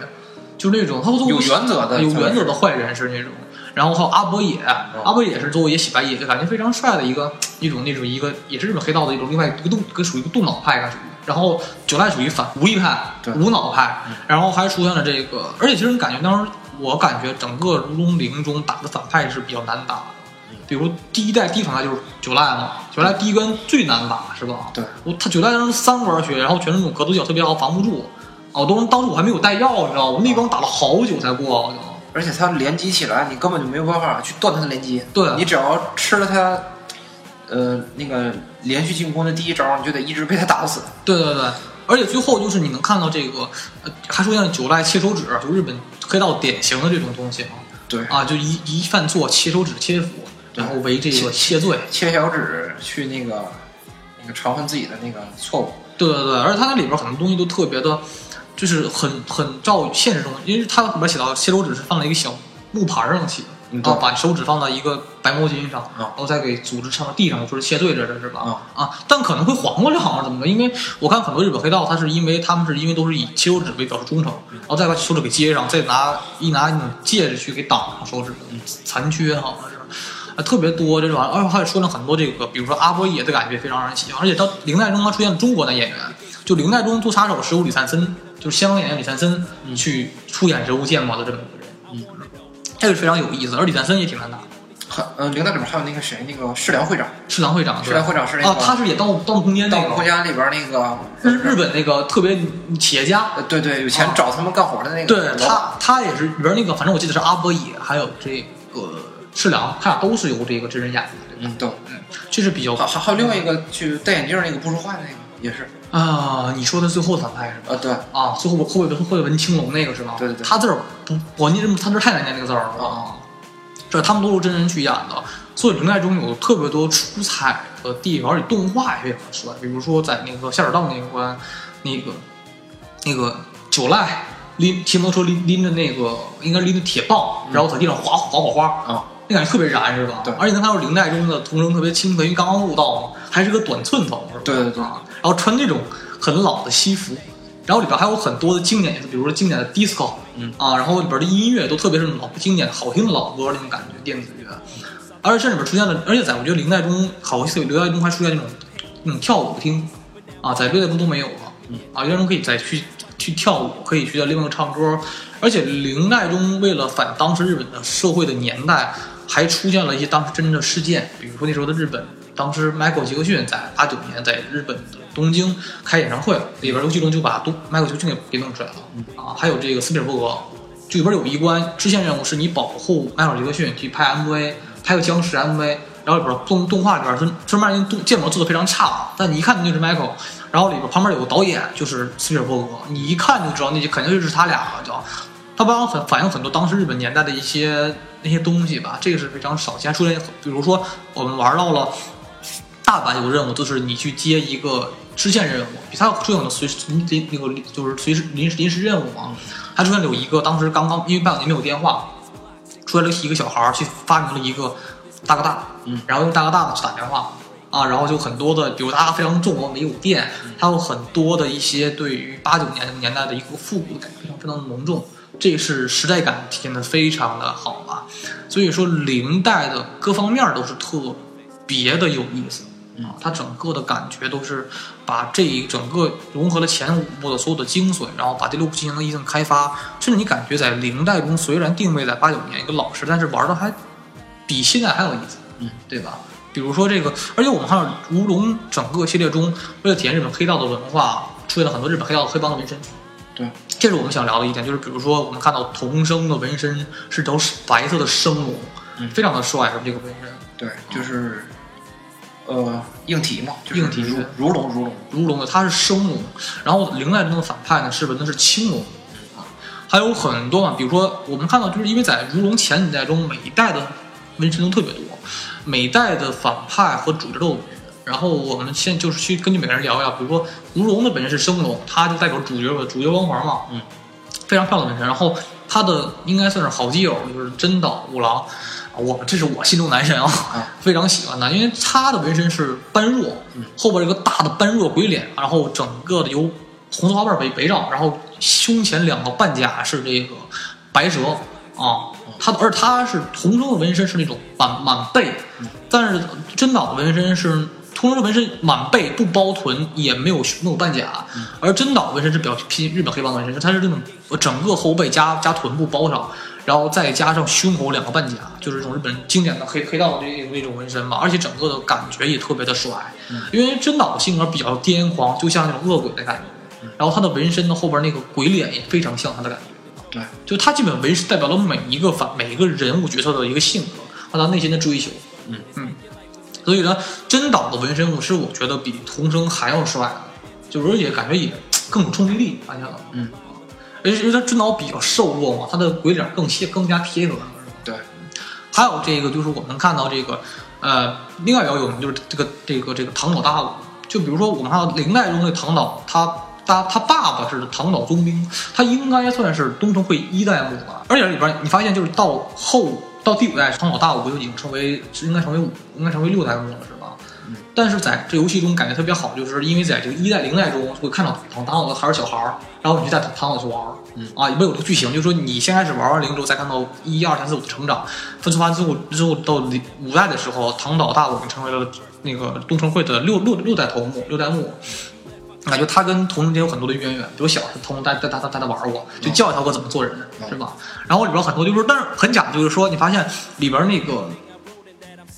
就是那种他都有原则的有原则的坏人是那种。然后还有阿波野，阿波野是作为也洗白野，就感觉非常帅的一个一种那种一个也是日本黑道的一种另外一个动跟属于一个动脑派感属于。然后九赖属于反无力派、无脑派，然后还出现了这个，而且其实你感觉当时我感觉整个如龙零中打的反派是比较难打的，比如第一代第一反派就是九赖嘛，九赖第一关最难打是吧？对，我他九赖是三关血，然后全是那种格斗技巧特别好，防不住。哦，当当时我还没有带药，你知道吗？我那关打了好久才过。而且他连击起来，你根本就没有办法去断他的连击。对你只要吃了他，呃，那个连续进攻的第一招，你就得一直被他打死。对对对，而且最后就是你能看到这个，呃，还出现了九赖切手指，就日本黑道典型的这种东西啊。对啊，就一一犯错切手指切腹，然后为这个谢罪。切小指去那个那个偿还自己的那个错误。对对对，而且它那里边很多东西都特别的，就是很很照现实中，因为它里边写到切手指是放在一个小木盘上切，嗯然后把手指放到一个白毛巾上，啊然后再给组织上地上，说是谢罪这是是吧？啊啊，但可能会缓过来，好像怎么着？因为我看很多日本黑道，他是因为他们是因为都是以切手指为表示忠诚，然后再把手指给接上，再拿一拿那种戒指去给挡上手指残缺，好像是。啊，特别多这种，而且还说了很多这个，比如说阿波野的感觉非常让人喜欢，而且到零代中还出现了中国的演员，就零代中做杀手时有李灿森，就是香港演员李灿森去出演人物建模的这么一个人，嗯，这个非常有意思，而李灿森也挺难打，还呃，零代里面还有那个谁，那个世良会长，世良会长，世良会长是那啊，个他是也盗盗梦空间那个盗梦空间里边那个日日本那个特别企业家，呃，对对，有钱找他们干活的那个。对他，他也是里边那个，反正我记得是阿波野，还有这个赤良，他俩都是由这个真人演的，对吧？嗯，对。这是比较还还还有另外一个去戴眼镜那个不说话的那个也是。啊，你说的最后的反派是吧？啊，对，啊，最后会会会纹青龙那个是吧？对对对他字儿不，我那他字儿太难念那个字儿了啊。这他们都是真人去演的，所以零代中有特别多出彩的地方，而且动画也非常帅。比如说在那个下水道那一关，那个那个九赖拎骑摩托车拎拎着那个应该拎着铁棒，然后在地上划划火花啊，那感觉特别燃是吧？对而且能看到零代中的童声特别清澈，因为刚刚入道嘛，还是个短寸头是吧？对对对啊，然后穿那种很老的西服。然后里边还有很多的经典，比如说经典的 disco，嗯啊，然后里边的音乐都特别是老经典、好听的老歌那种感觉，电子乐，而且这里边出现了，而且在我觉得零代中，好像零代中还出现那种那种跳舞厅，啊，在六代中都没有了，嗯啊，六代中可以再去去跳舞，可以去在另外唱歌，而且零代中为了反当时日本的社会的年代，还出现了一些当时真正的事件，比如说那时候的日本，当时 Michael 杰克逊在八九年在日本的东京开演唱会，里边游戏中就把东 Michael 杰克逊给给弄出来了，啊，还有这个斯皮尔伯格，这里边有一关支线任务是你保护迈克尔·杰克逊去拍 MV，拍个僵尸 MV，然后里边动动画里边是虽然动建模做的非常差啊，但你一看那就是 Michael，然后里边旁边有个导演就是斯皮尔伯格，你一看就知道那就肯定就是他俩了，就他帮我很反映很多当时日本年代的一些那些东西吧，这个是非常少见。出现比如说我们玩到了大阪有个任务，就是你去接一个支线任务，比它出现的随时那那个就是随时临时临时任务嘛。还出现有一个当时刚刚因为半年没有电话，出来了一个小孩去发明了一个大哥大，嗯，然后用大哥大的去打电话。啊，然后就很多的，比如它非常重，没有电，它有很多的一些对于八九年年代的一个复古的感觉，非常非常的浓重。这是时代感体现的非常的好吧，所以说零代的各方面都是特别的有意思啊，它整个的感觉都是把这一整个融合了前五部的所有的精髓，然后把第六部进行了一定开发，甚至你感觉在零代中虽然定位在八九年一个老式，但是玩的还比现在还有意思，嗯，对吧？比如说这个，而且我们看到如龙整个系列中，为了体现日本黑道的文化，出现了很多日本黑道黑帮的纹身。对，这是我们想聊的一点，就是比如说我们看到童生的纹身是条白色的生龙，嗯。非常的帅，是这个纹身。对，就是呃硬体嘛，就是硬体如如龙如龙。如龙的，它是生龙，然后灵代中的反派呢是纹的是青龙，啊，还有很多嘛，比如说我们看到，就是因为在如龙前几代中，每一代的纹身都特别多，每代的反派和主角都有。然后我们现在就是去根据每个人聊一聊，比如说吴龙的本身是生龙，他就代表主角的主角光环嘛，嗯，非常漂亮的纹身。然后他的应该算是好基友，就是真岛五郎，啊我这是我心中男神啊，啊非常喜欢他，因为他的纹身是般若，嗯后边有个大的般若鬼脸，然后整个的由红色花瓣围围绕，然后胸前两个半甲是这个白蛇啊，他的而他是同生的纹身是那种满满背，但是真岛的纹身是。同生的纹身满背不包臀，也没有没有半甲，而真岛纹身是比较偏日本黑帮的纹身，他是这种整个后背加加臀部包上，然后再加上胸口两个半甲，就是这种日本经典的黑黑道的这那种纹身嘛，而且整个的感觉也特别的帅，因为真岛的性格比较癫狂，就像那种恶鬼的感觉，然后他的纹身的后边那个鬼脸也非常像他的感觉。对，就他基本纹身代表了每一个反每一个人物角色的一个性格和他内心的追求。嗯。嗯，所以呢，真岛的纹身我是我觉得比童生还要帅的，就是而且感觉也更有冲击力，发现了？嗯，而且因为他真岛比较瘦弱嘛，他的鬼脸更贴更加贴合。了。对，还有这个就是我们看到这个呃，另外比较有名就是这个这个这个唐岛大了，就比如说我们看到零代中的唐岛，他他他爸爸是唐岛宗兵，他应该算是东城会一代目吧，而且里边你发现就是到后到第五代唐岛大武就已经成为应该成为五应该成为六代目了是吧？但是在这游戏中感觉特别好，就是因为在这个一代、零代中会看到唐唐岛还是小孩儿，然后你就带唐岛去玩儿，嗯啊，里面有这个剧情，就是说你先开始玩完零之后，再看到一二三四五的成长，分出完之后，之后到五代的时候，唐岛大武成为了那个东城会的六六六代头目，六代目。感觉他跟童真有很多的渊源，比如小时候童真带带他带他玩过，就教教他怎么做人，是吧？然后里边很多就是，但是很讲究，就是说你发现里边那个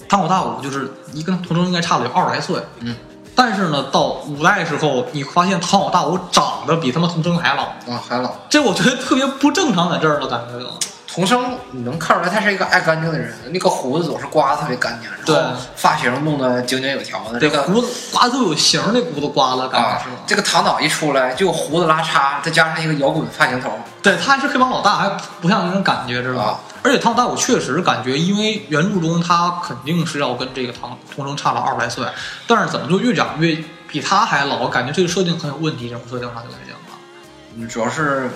唐老大武就是一跟童真应该差了有二十来岁，嗯，但是呢，到五代时候，你发现唐老大武长得比他妈童真还老，啊，还老。这我觉得特别不正常，在这儿了，感觉童生，你能看出来他是一个爱干净的人，那个胡子总是刮的特别干净，对发型弄得井井有条的。这个胡子刮都有型儿，那胡子刮了，感啊觉是吗？，这个唐导一出来就胡子拉碴，再加上一个摇滚发型头，对，他还是黑帮老大，还不像那种感觉，知道吧？啊而且唐大我确实感觉，因为原著中他肯定是要跟这个唐童生差了二十来岁，但是怎么就越长越比他还老？感觉这个设定很有问题，这种设定上就来讲吧。嗯主要是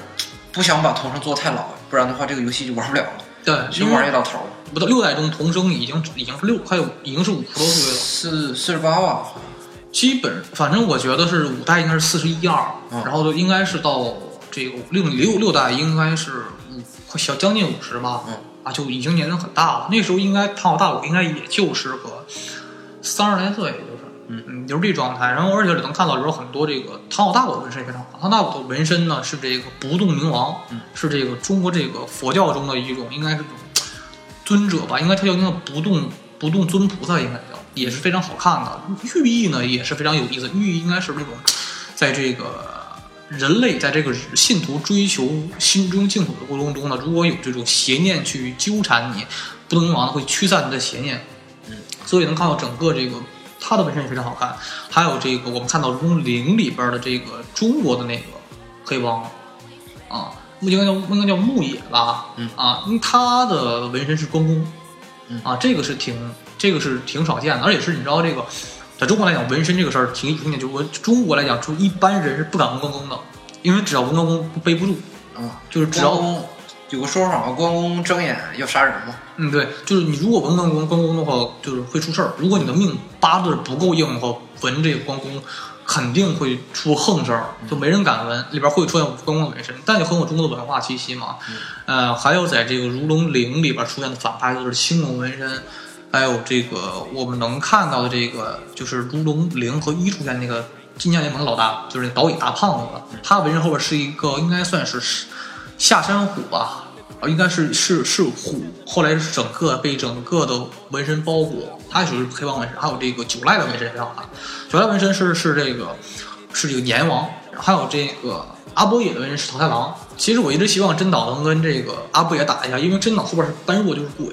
不想把童声做太老，不然的话这个游戏就玩不了了，对，就玩一到头。不到六代中童声已经已经是六快有已经是五十多岁了，四四十八吧，基本反正我觉得是五代应该是四十一二，嗯然后就应该是到这个六六六代应该是五快小将近五十吧，嗯啊就已经年龄很大了。那时候应该唐老大我应该也就是个三十来岁，嗯嗯就是这状态。然后而且能看到有很多这个唐老大我纹身也非常好，唐大我的纹身呢是这个不动明王，嗯是这个中国这个佛教中的一种应该是种尊者吧，应该他叫那个不动不动尊菩萨，应该叫，也是非常好看的。寓意呢也是非常有意思，寓意应该是这种在这个人类在这个信徒追求心中净土的过程中呢，如果有这种邪念去纠缠你，不动明王会驱散你的邪念。嗯，所以能看到整个这个它的纹身也非常好看，还有这个我们看到《龙陵》里边的这个中国的那个黑帮啊，应该叫应该叫牧野吧，嗯啊，因为他的纹身是关公，嗯啊，这个是挺这个是挺少见的，而且是你知道这个，在中国来讲纹身这个事儿挺有点，就我中国来讲，就一般人是不敢纹关公的，因为只要纹关公背不住，啊，就是只要有个说法嘛，关公睁眼要杀人嘛，嗯，对，就是你如果纹关公关公的话，就是会出事儿。如果你的命八字不够硬的话，纹这个关公肯定会出横事儿，就没人敢纹。里边会出现关公的纹身，但也很有中国的文化气息嘛。呃，还有在这个《如龙陵》里边出现的反派就是青龙纹身，还有这个我们能看到的这个就是《如龙陵》和一出现那个金江联盟的老大，就是那导演大胖子，他纹身后边是一个应该算是下山虎吧，啊，应该是是是虎，后来是整个被整个的纹身包裹，它也属于黑帮纹身，还有这个九赖的纹身也非常好看，九赖纹身是是这个是这个阎王，还有这个阿波野的纹身是桃太郎。其实我一直希望真岛能跟这个阿波野打一下，因为真岛后边是般若就是鬼，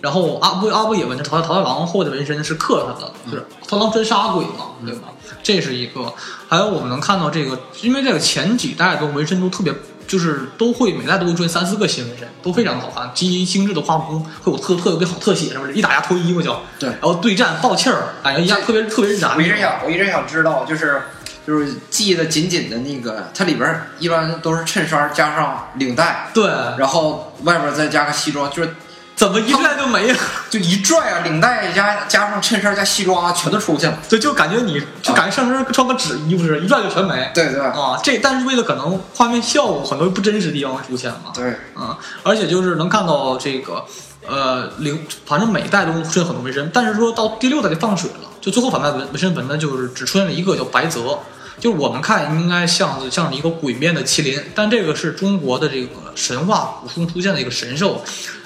然后阿波阿波野纹身桃桃太郎后的纹身是克他的，就是桃太郎真杀鬼嘛，对吧？这是一个，还有我们能看到这个，因为这个前几代的纹身都特别。就是都会每代都会出现三四个新纹身，都非常的好看，极精致的画风，会有特特别好特写，什么一打架脱衣服就，对。然后对战爆气儿，感觉一下特别特别燃。我一直想，我一直想知道，就是就是系的紧紧的那个，它里边儿一般都是衬衫加上领带，对，然后外边再加个西装，就是怎么一拽就没了？就一拽啊，领带加加上衬衫加西装啊，全都出去了。对就感觉你就感觉上身穿个纸衣服似的，一拽就全没。对对啊，这但是为了可能画面效果，很多不真实的地方会出现嘛。对，嗯，而且就是能看到这个，呃，零，反正每代都出现很多纹身，但是说到第六代就放水了，就最后反派纹纹身纹的就是只出现了一个叫白泽，就是我们看应该像是像是一个鬼面的麒麟，但这个是中国的这个神话古书中出现的一个神兽，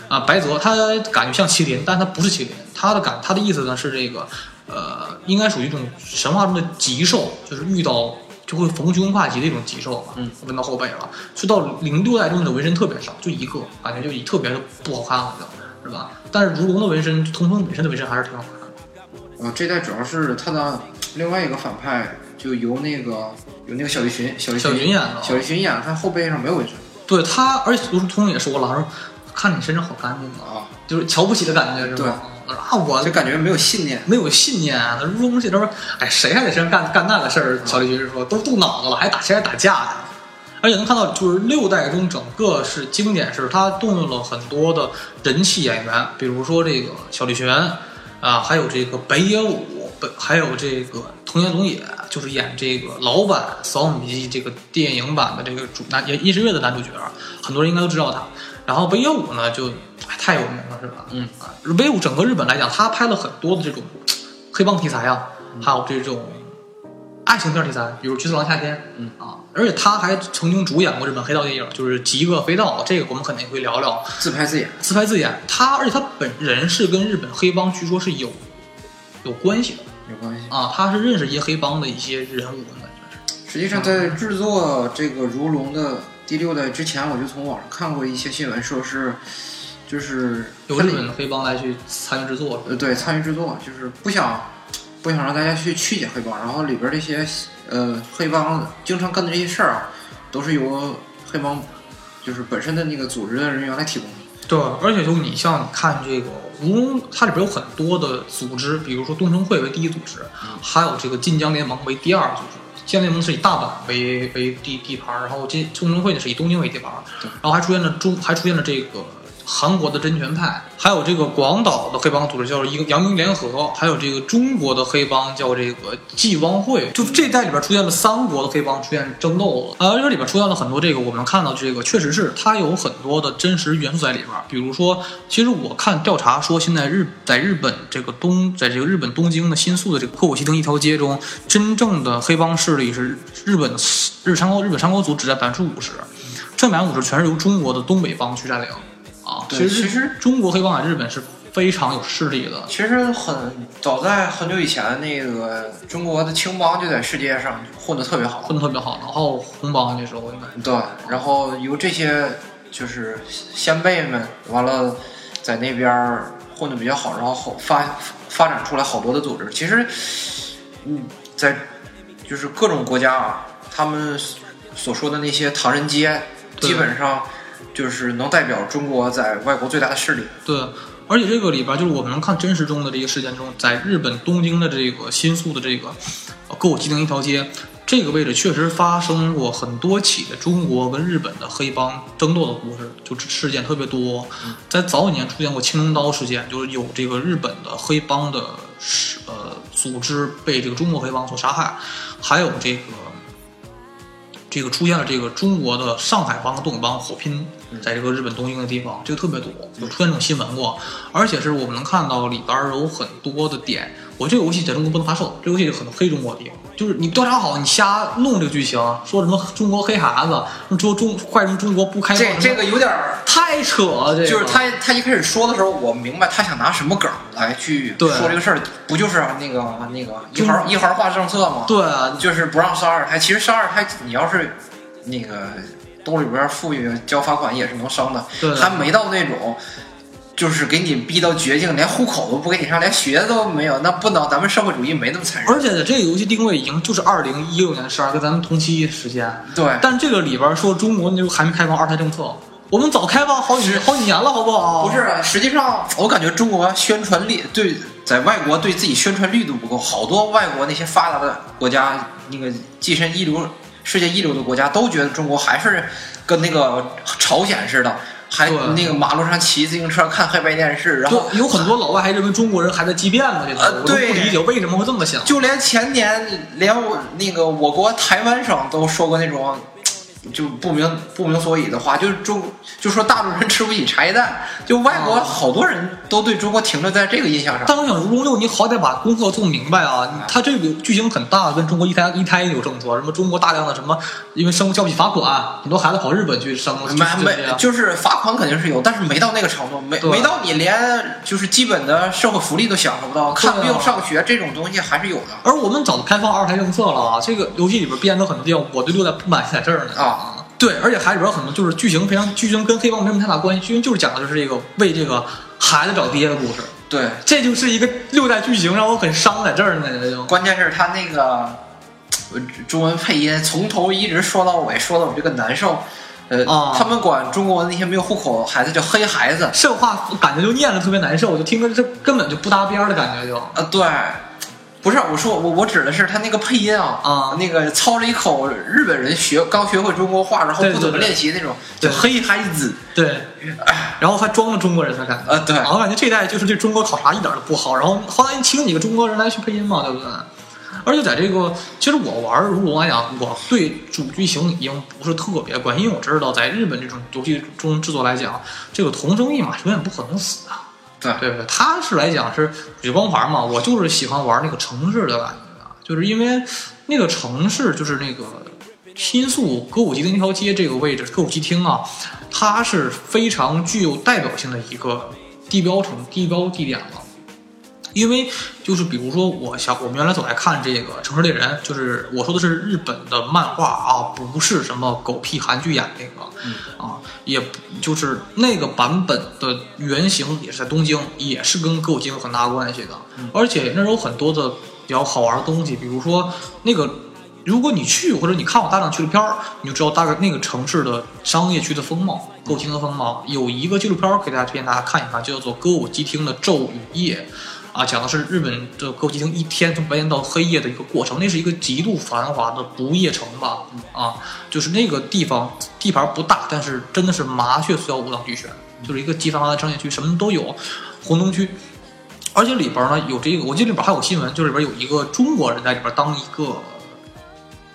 啊，白泽，他感觉像麒麟，但他不是麒麟，他的感他的意思呢是这个，呃，应该属于一种神话中的极兽，就是遇到就会逢凶化吉的一种极兽嘛。嗯，纹到后背了，就到零六代中的纹身特别少，就一个，感觉就特别的不好看了，就是吧？但是如龙的纹身，通风本身的纹身还是挺好看的。啊，这代主要是他的另外一个反派，就由那个由那个小栗旬，小栗小旬云演的，小栗旬演，他后背上没有纹身对他，而且童风也说了，他说看你身上好干净啊，啊，就是瞧不起的感觉是吧？他说啊，我就感觉没有信念。没有信念啊！他入东西，他说，哎，谁还在身上干干那个事儿？小栗旬是说，都动脑子了，还打谁还打架呢？而且能看到，就是六代中整个是经典是，他动用了很多的人气演员，比如说这个小栗旬啊，还有这个北野武，北还有这个藤原龙也，就是演这个老版《扫墓笔记》这个电影版的这个主男也一之月的男主角，很多人应该都知道他。然后北野武呢，就哎太有名了，是吧？嗯啊，北野武整个日本来讲，他拍了很多的这种黑帮题材啊，还有这种爱情片题材，比如《菊次郎夏天》，嗯啊，而且他还曾经主演过日本黑道电影，就是《极恶飞道》，这个我们肯定会聊聊。自拍自演，自拍自演，他而且他本人是跟日本黑帮据说是有有关系的有关系。啊，他是认识一些黑帮的一些人物的。实际上，在制作这个《如龙》的第六代之前，我就从网上看过一些新闻，说是就是有日本黑帮来去参与制作，呃对参与制作，就是不想不想让大家去曲解黑帮，然后里边这些呃黑帮经常干的这些事儿啊，都是由黑帮就是本身的那个组织的人员来提供的。对，而且就你像你看这个如龙，它里边有很多的组织，比如说东城会为第一组织，还有这个晋江联盟为第二组织。晋江联盟是以大阪为为地地盘，然后晋东城会呢是以东京为地盘，然后还出现了中还出现了这个韩国的真拳派，还有这个广岛的黑帮组织叫一个阳明联合，还有这个中国的黑帮叫这个纪汪会，就这代里边出现了三国的黑帮出现争斗了，呃，这里边出现了很多这个我们看到这个确实是它有很多的真实元素在里边，比如说，其实我看调查说现在日在日本这个东在这个日本东京的新宿的这个鹤谷西町一条街中，真正的黑帮势力是日本日山高日本山高组只占百分之五十，这百分之五十全是由中国的东北帮去占领。啊。对其实其实中国黑帮在日本是非常有势力的。其实很早在很久以前，那个中国的青帮就在世界上混得特别好。混得特别好，然后红帮那时候应该对，然后由这些就是先辈们，完了在那边儿混得比较好，然后后发发展出来好多的组织。其实，嗯，在就是各种国家啊，他们所说的那些唐人街，基本上就是能代表中国在外国最大的势力。对，而且这个里边就是我们能看真实中的这个事件中，在日本东京的这个新宿的这个呃歌舞伎町一条街这个位置，确实发生过很多起的中国跟日本的黑帮争斗的故事，就事件特别多。在早几年出现过青龙刀事件，就是有这个日本的黑帮的呃组织被这个中国黑帮所杀害，还有这个。这个出现了这个中国的上海帮和东北帮火拼，在这个日本东京的地方，这个特别多，有出现这种新闻过，而且是我们能看到里边有很多的点。我这个游戏在中国不能发售，这游戏有很多黑中国的地方，就是你调查好，你瞎弄这个剧情，说什么中国黑孩子，说中怪中中国不开放，这这个有点儿，太扯了，这个就是他他一开始说的时候，我明白他想拿什么梗儿来去对说这个事儿，不就是那个那个一孩一孩化政策吗？对啊，就是不让生二胎。其实生二胎，你要是那个兜里边富裕，交罚款也是能生的，对还没到那种。就是给你逼到绝境，连户口都不给你上，连学都没有，那不能，咱们社会主义没那么残忍。而且呢，这个游戏定位已经就是二零一六年的事儿，跟咱们同期时间。对，但这个里边说中国那就还没开放二胎政策，我们早开放好几好几年了，好不好？不是，实际上我感觉中国宣传力对在外国对自己宣传力度不够，好多外国那些发达的国家，那个跻身一流、世界一流的国家，都觉得中国还是跟那个朝鲜似的，还对那个马路上骑自行车看黑白电视，然后有很多老外还认为中国人还在激辩呢，这个、呃我都不理解为什么会这么想。就连前年连我那个我国台湾省都说过那种就不明不明所以的话，就是中就说大陆人吃不起茶叶蛋，就外国啊好多人都对中国停留在这个印象上。但我想，如龙六你好歹把功课做明白啊！你它这个剧情很大，跟中国一胎一胎有政策，什么中国大量的什么，因为生交不起罚款，很多孩子跑日本去生，没没就是罚款肯定是有，但是没到那个程度，没对没到你连就是基本的社会福利都享受不到，看病上学这种东西还是有的而我们早就开放二胎政策了啊！这个游戏里边编的很多地方，我对六代不满意在这儿呢。啊。对，而且还里边有很多就是剧情非常剧情跟黑帮没什么太大关系，剧情就是讲的就是这个为这个孩子找爹的故事，对，这就是一个六代剧情，让我很伤在这儿呢。这就关键是他那个呃中文配音从头一直说到尾，说的我这个难受。呃，啊他们管中国那些没有户口的孩子叫黑孩子。这话感觉就念着特别难受，我就听着这根本就不搭边儿的感觉就。啊，对，不是我说我我指的是他那个配音啊，啊那个操着一口日本人学刚学会中国话，然后不怎么练习那种，叫对黑孩子。对，然后还装了中国人的感觉。呃，对，啊我感觉这一代就是对中国考察一点都不好，然后后来请几个中国人来去配音嘛，对不对？而且在这个，其实我玩《如龙》来讲，我对主剧情已经不是特别关心，因为我知道在日本这种游戏中制作来讲，这个同声一马永远不可能死啊。对对不对？它是来讲是水光环嘛，我就是喜欢玩那个城市的感觉啊，就是因为那个城市就是那个新宿歌舞伎町那条街这个位置，歌舞伎町啊，它是非常具有代表性的一个地标城、地标地点了。因为就是比如说，我想我们原来总爱看这个《城市猎人》，就是我说的是日本的漫画啊，不是什么狗屁韩剧演那个、啊，也不就是那个版本的原型也是在东京，也是跟歌舞伎有很大关系的，而且那儿有很多的比较好玩的东西，比如说那个。如果你去或者你看过大量纪录片儿，你就知道大概那个城市的商业区的风貌、歌舞伎町的风貌。有一个纪录片儿给大家推荐大家看一看，叫做《歌舞伎町的昼与夜》。啊，讲的是日本的歌舞伎町一天从白天到黑夜的一个过程，那是一个极度繁华的不夜城吧？啊，就是那个地方地盘不大，但是真的是麻雀虽小五脏俱全，就是一个极繁华的商业区，什么都有，红灯区。而且里边呢有这个，我记得里边还有新闻，就是里边有一个中国人在里边当一个，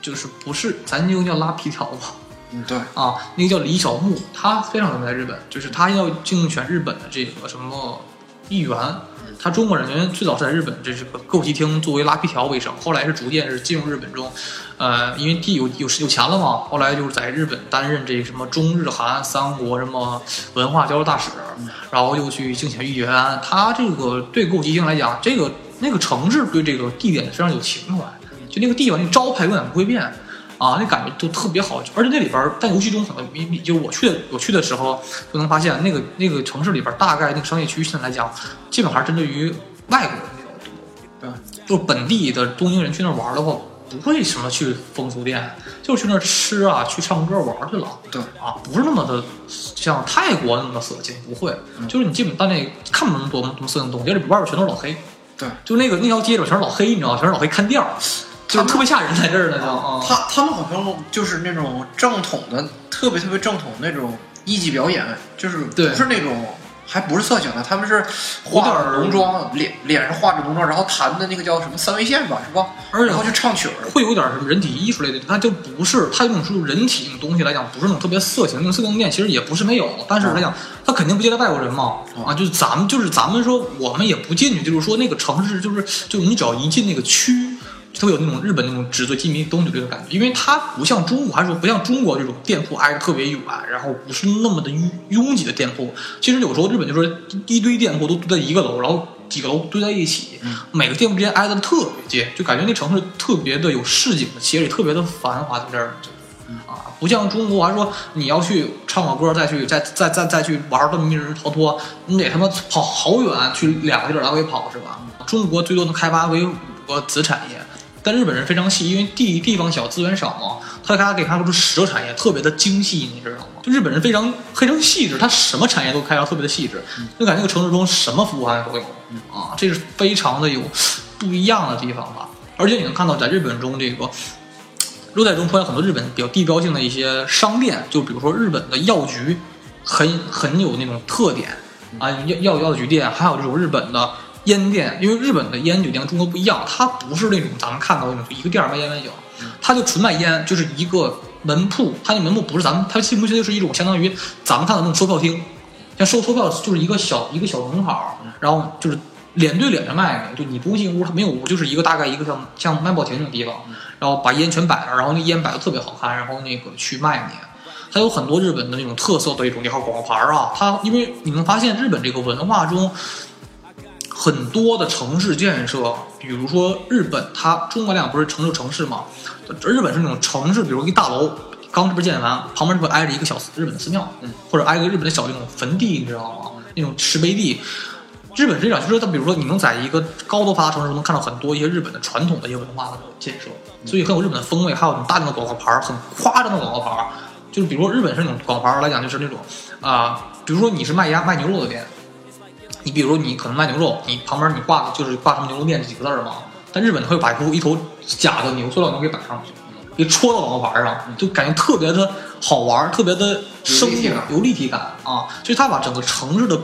就是不是咱就叫拉皮条吧？嗯，对，啊，那个叫李小牧，他非常有名在日本，就是他要竞选日本的这个什么议员。他中国人，最早是在日本这是个歌舞伎町作为拉皮条为生，后来是逐渐是进入日本中，呃，因为地有有有钱了嘛，后来就是在日本担任这什么中日韩三国什么文化交流大使，然后又去竞选议员。他这个对歌舞伎町来讲，这个那个城市对这个地点非常有情怀，就那个地方那个招牌永远不会变。啊，那感觉都特别好，而且那里边儿在游戏中可能比比就是我去的我去的时候就能发现，那个那个城市里边儿大概那个商业区现在来讲，基本还是针对于外国人比较多。对，就是本地的东京人去那儿玩儿的话，不会什么去风俗店，就是去那儿吃啊，去唱歌玩儿去了。对啊，不是那么的像泰国那么的色情，不会，嗯就是你基本到那看不那么多那么色情东西，而且外边全都是老黑。对，就那个那条街里边全是老黑，你知道吗？全是老黑看店儿，就是特别吓人在这儿呢，就啊。他他们好像就是那种正统的，特别特别正统那种艺伎表演，就是对不是那种。还不是色情的，他们是化着浓妆，脸脸上化着浓妆，然后弹的那个叫什么三味线吧，是吧？而且然后去唱曲儿，会有点什么人体艺术类的，它就不是他这种是人体那种东西来讲，不是那种特别色情。那种色情店其实也不是没有，但是来讲，他肯定不接待外国人嘛。啊，就是咱们就是咱们说我们也不进去，就是说那个城市就是就你只要一进那个区。就会有那种日本那种纸醉金迷东西这个感觉，因为它不像中国，还是说不像中国这种店铺挨着特别远，然后不是那么的拥拥挤的店铺。其实有时候日本就是一堆店铺都堆在一个楼，然后几个楼堆在一起，每个店铺之间挨得特别近，就感觉那城市特别的有市井的气，而且特别的繁华在这儿。啊，不像中国，还说你要去唱个歌，再去再再再再去玩断命日逃脱，你得他妈跑好远去两个地儿来回跑是吧？中国最多能开发为五个子产业。但日本人非常细，因为地地方小，资源少嘛，他给他给他出十个产业，特别的精细，你知道吗？就日本人非常非常细致，他什么产业都开发特别的细致，就感觉那个城市中什么服务行业都有啊，这是非常的有不一样的地方吧。而且你能看到，在日本中这个热带中出现很多日本比较地标性的一些商店，就比如说日本的药局，很很有那种特点啊，药药药局店，还有这种日本的。烟店，因为日本的烟酒店跟中国不一样，它不是那种咱们看到那种一个店儿卖烟卖酒，它就纯卖烟，就是一个门铺，它那门铺不是咱们，它其实就是一种相当于咱们看的那种售票厅，像售售票就是一个小一个小门口，然后就是脸对脸的卖你，就你不用进屋，它没有屋，就是一个大概一个像像卖报亭那种地方，然后把烟全摆那，然后那烟摆的特别好看，然后那个去卖你。它有很多日本的那种特色的一种你好广告牌儿啊，它因为你们发现日本这个文化中。很多的城市建设，比如说日本，它中国量不是成就城市嘛？日本是那种城市，比如一大楼刚这边建完，旁边就会挨着一个小日本的寺庙，嗯，或者挨个日本的小那种坟地，你知道吗？那种石碑地。日本是这样，就是它，比如说你能在一个高度发达城市中能看到很多一些日本的传统的一些文化的建设，所以很有日本的风味，还有大量的广告牌儿，很夸张的广告牌儿。就是比如说日本是那种广告牌儿来讲，就是那种啊，比如说你是卖鸭卖牛肉的店。你比如你可能卖牛肉，你旁边你挂的就是挂什么牛肉面这几个字儿嘛？但日本会把一头一头假的牛塑料牛给摆上去，给戳到广告牌上，就感觉特别的好玩，特别的生动，有立体感啊！所以他把整个城市的。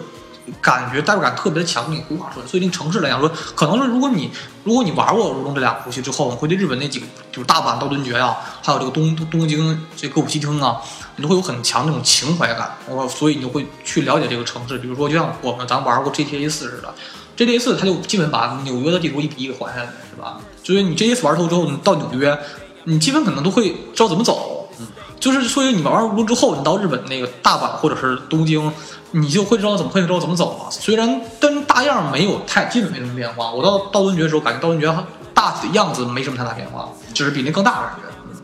感觉代入感特别的强，你规划出来。所以，那城市来讲说，可能是如果你如果你玩过《如龙》这俩游戏之后，你会对日本那几个，就是大阪、道顿崛呀，还有这个东东京这歌舞伎町啊，你都会有很强那种情怀感。我所以你就会去了解这个城市。比如说，就像我们咱玩过 GTA 四似的，GTA 四它就基本把纽约的地图一比一给还下来，是吧？就是你 GTA 四玩透之后，你到纽约，你基本可能都会知道怎么走。嗯，就是所以你玩完《如龙》之后，你到日本那个大阪或者是东京。你就会知道怎么会知道怎么走了。虽然跟大样没有太基本没什么变化。我到道顿崛的时候，感觉道顿崛大体的样子没什么太大变化，只是比那更大感觉。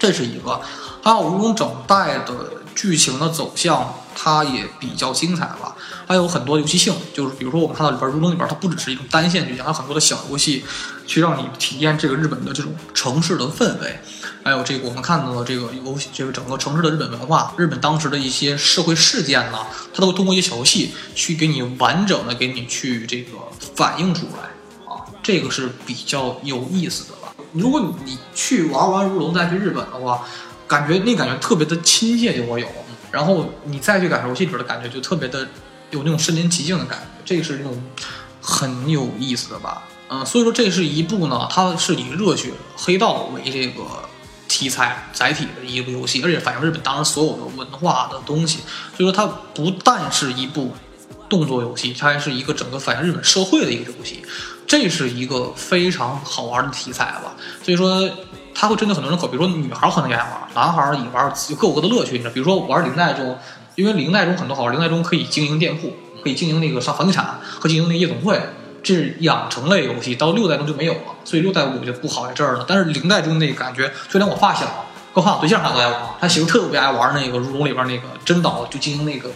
这是一个。还有如龙整代的剧情的走向，它也比较精彩吧。还有很多游戏性，就是比如说我们看到里边如龙里边，它不只是一种单线剧情，还有很多的小游戏，去让你体验这个日本的这种城市的氛围。还有这个，我们看到的这个游戏，这个整个城市的日本文化，日本当时的一些社会事件呢，它都会通过一些小游戏去给你完整的给你去这个反映出来啊，这个是比较有意思的吧。如果你去玩完如龙再去日本的话，感觉那感觉特别的亲切就我有，然后你再去感受游戏里边的感觉就特别的有那种身临其境的感觉，这是那种很有意思的吧。嗯，所以说这是一部呢，它是以热血黑道为这个。题材载体的一部游戏，而且反映日本当时所有的文化的东西，所以说它不但是一部动作游戏，它还是一个整个反映日本社会的一个游戏，这是一个非常好玩的题材吧。所以说它会针对很多人口，比如说女孩可能也爱玩，男孩也玩，有各有各的乐趣。你知道，比如说玩零代中，因为零代中很多好玩，零代中可以经营店铺，可以经营那个上房地产和经营那夜总会。这是养成类游戏，到六代中就没有了，所以六代我就不好在这儿了。但是零代中那感觉，就连我发小，跟我发小对象他都爱玩，他媳妇特别爱玩那个如龙里边那个真岛，就经营那个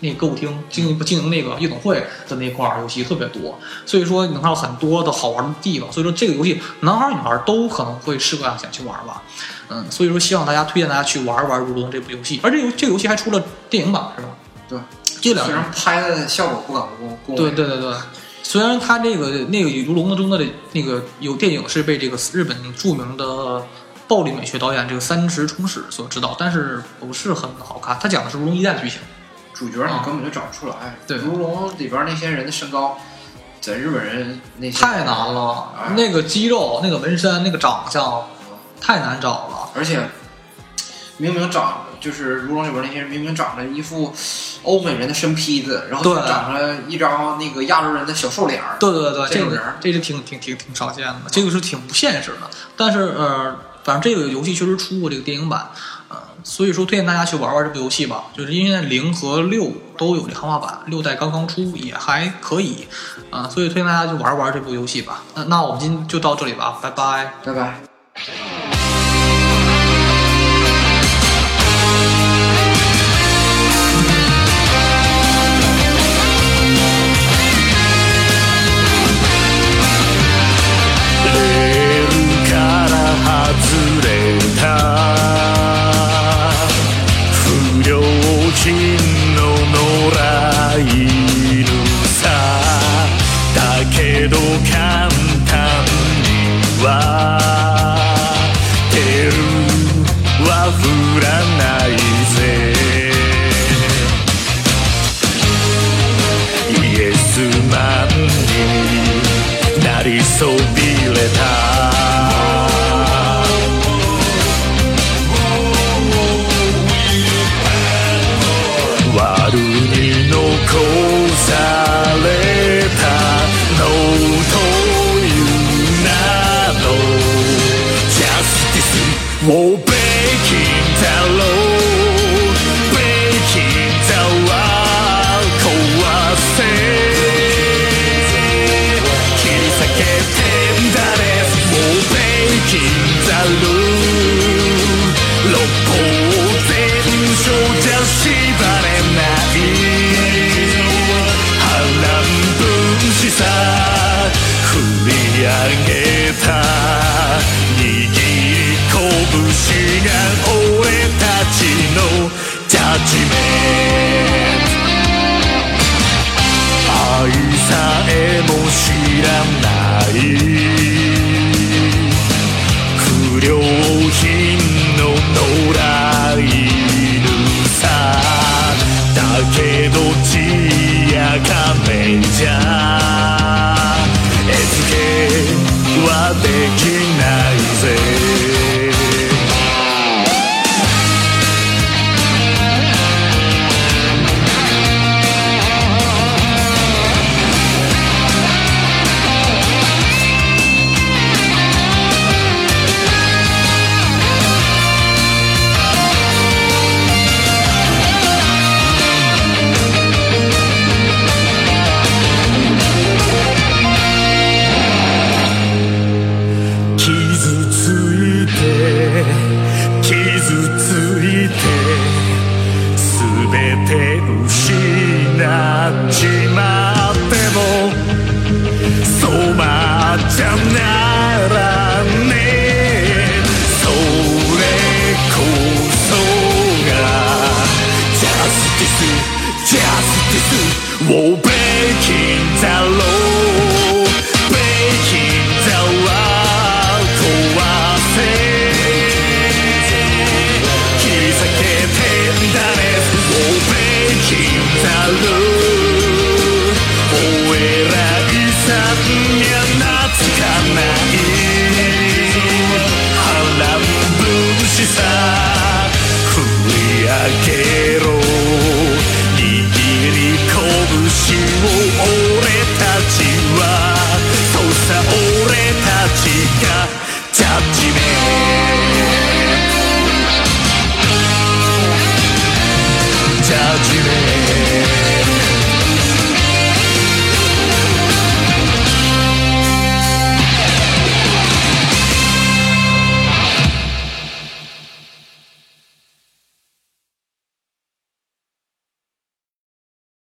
那歌舞厅，经营经营那个夜总会的那块儿游戏特别多。所以说能看到很多的好玩的地方。所以说这个游戏男孩女孩都可能会适合想去玩吧。嗯，所以说希望大家推荐大家去玩玩如龙这部游戏。而这游这个游戏还出了电影版是吧？对，这两人拍的效果不敢不对对对对。虽然它这个那个《如龙》的中的那个有电影是被这个日本著名的暴力美学导演这个三池崇史所指导，但是不是很好看。他讲的是《如龙》一代的剧情，主角你根本就找不出来。对，《如龙》里边那些人的身高，在日本人那些太难了，那个肌肉、那个纹身、那个长相，太难找了。而且明明长就是《如龙》里边那些人明明长着一副。欧美人的身坯子，然后长着一张那个亚洲人的小瘦脸儿。对对对，这个这是挺挺挺挺少见的，这个是挺不现实的。但是呃，反正这个游戏确实出过这个电影版，呃，所以说推荐大家去玩玩这部游戏吧。就是因为零和六都有这汉化版，六代刚刚出也还可以，啊，所以推荐大家去玩玩这部游戏吧。那那我们今天就到这里吧，拜拜，拜拜。始め愛さえも知らない不良品の野良犬さだけどちやかめじゃ絵付けはできないぜ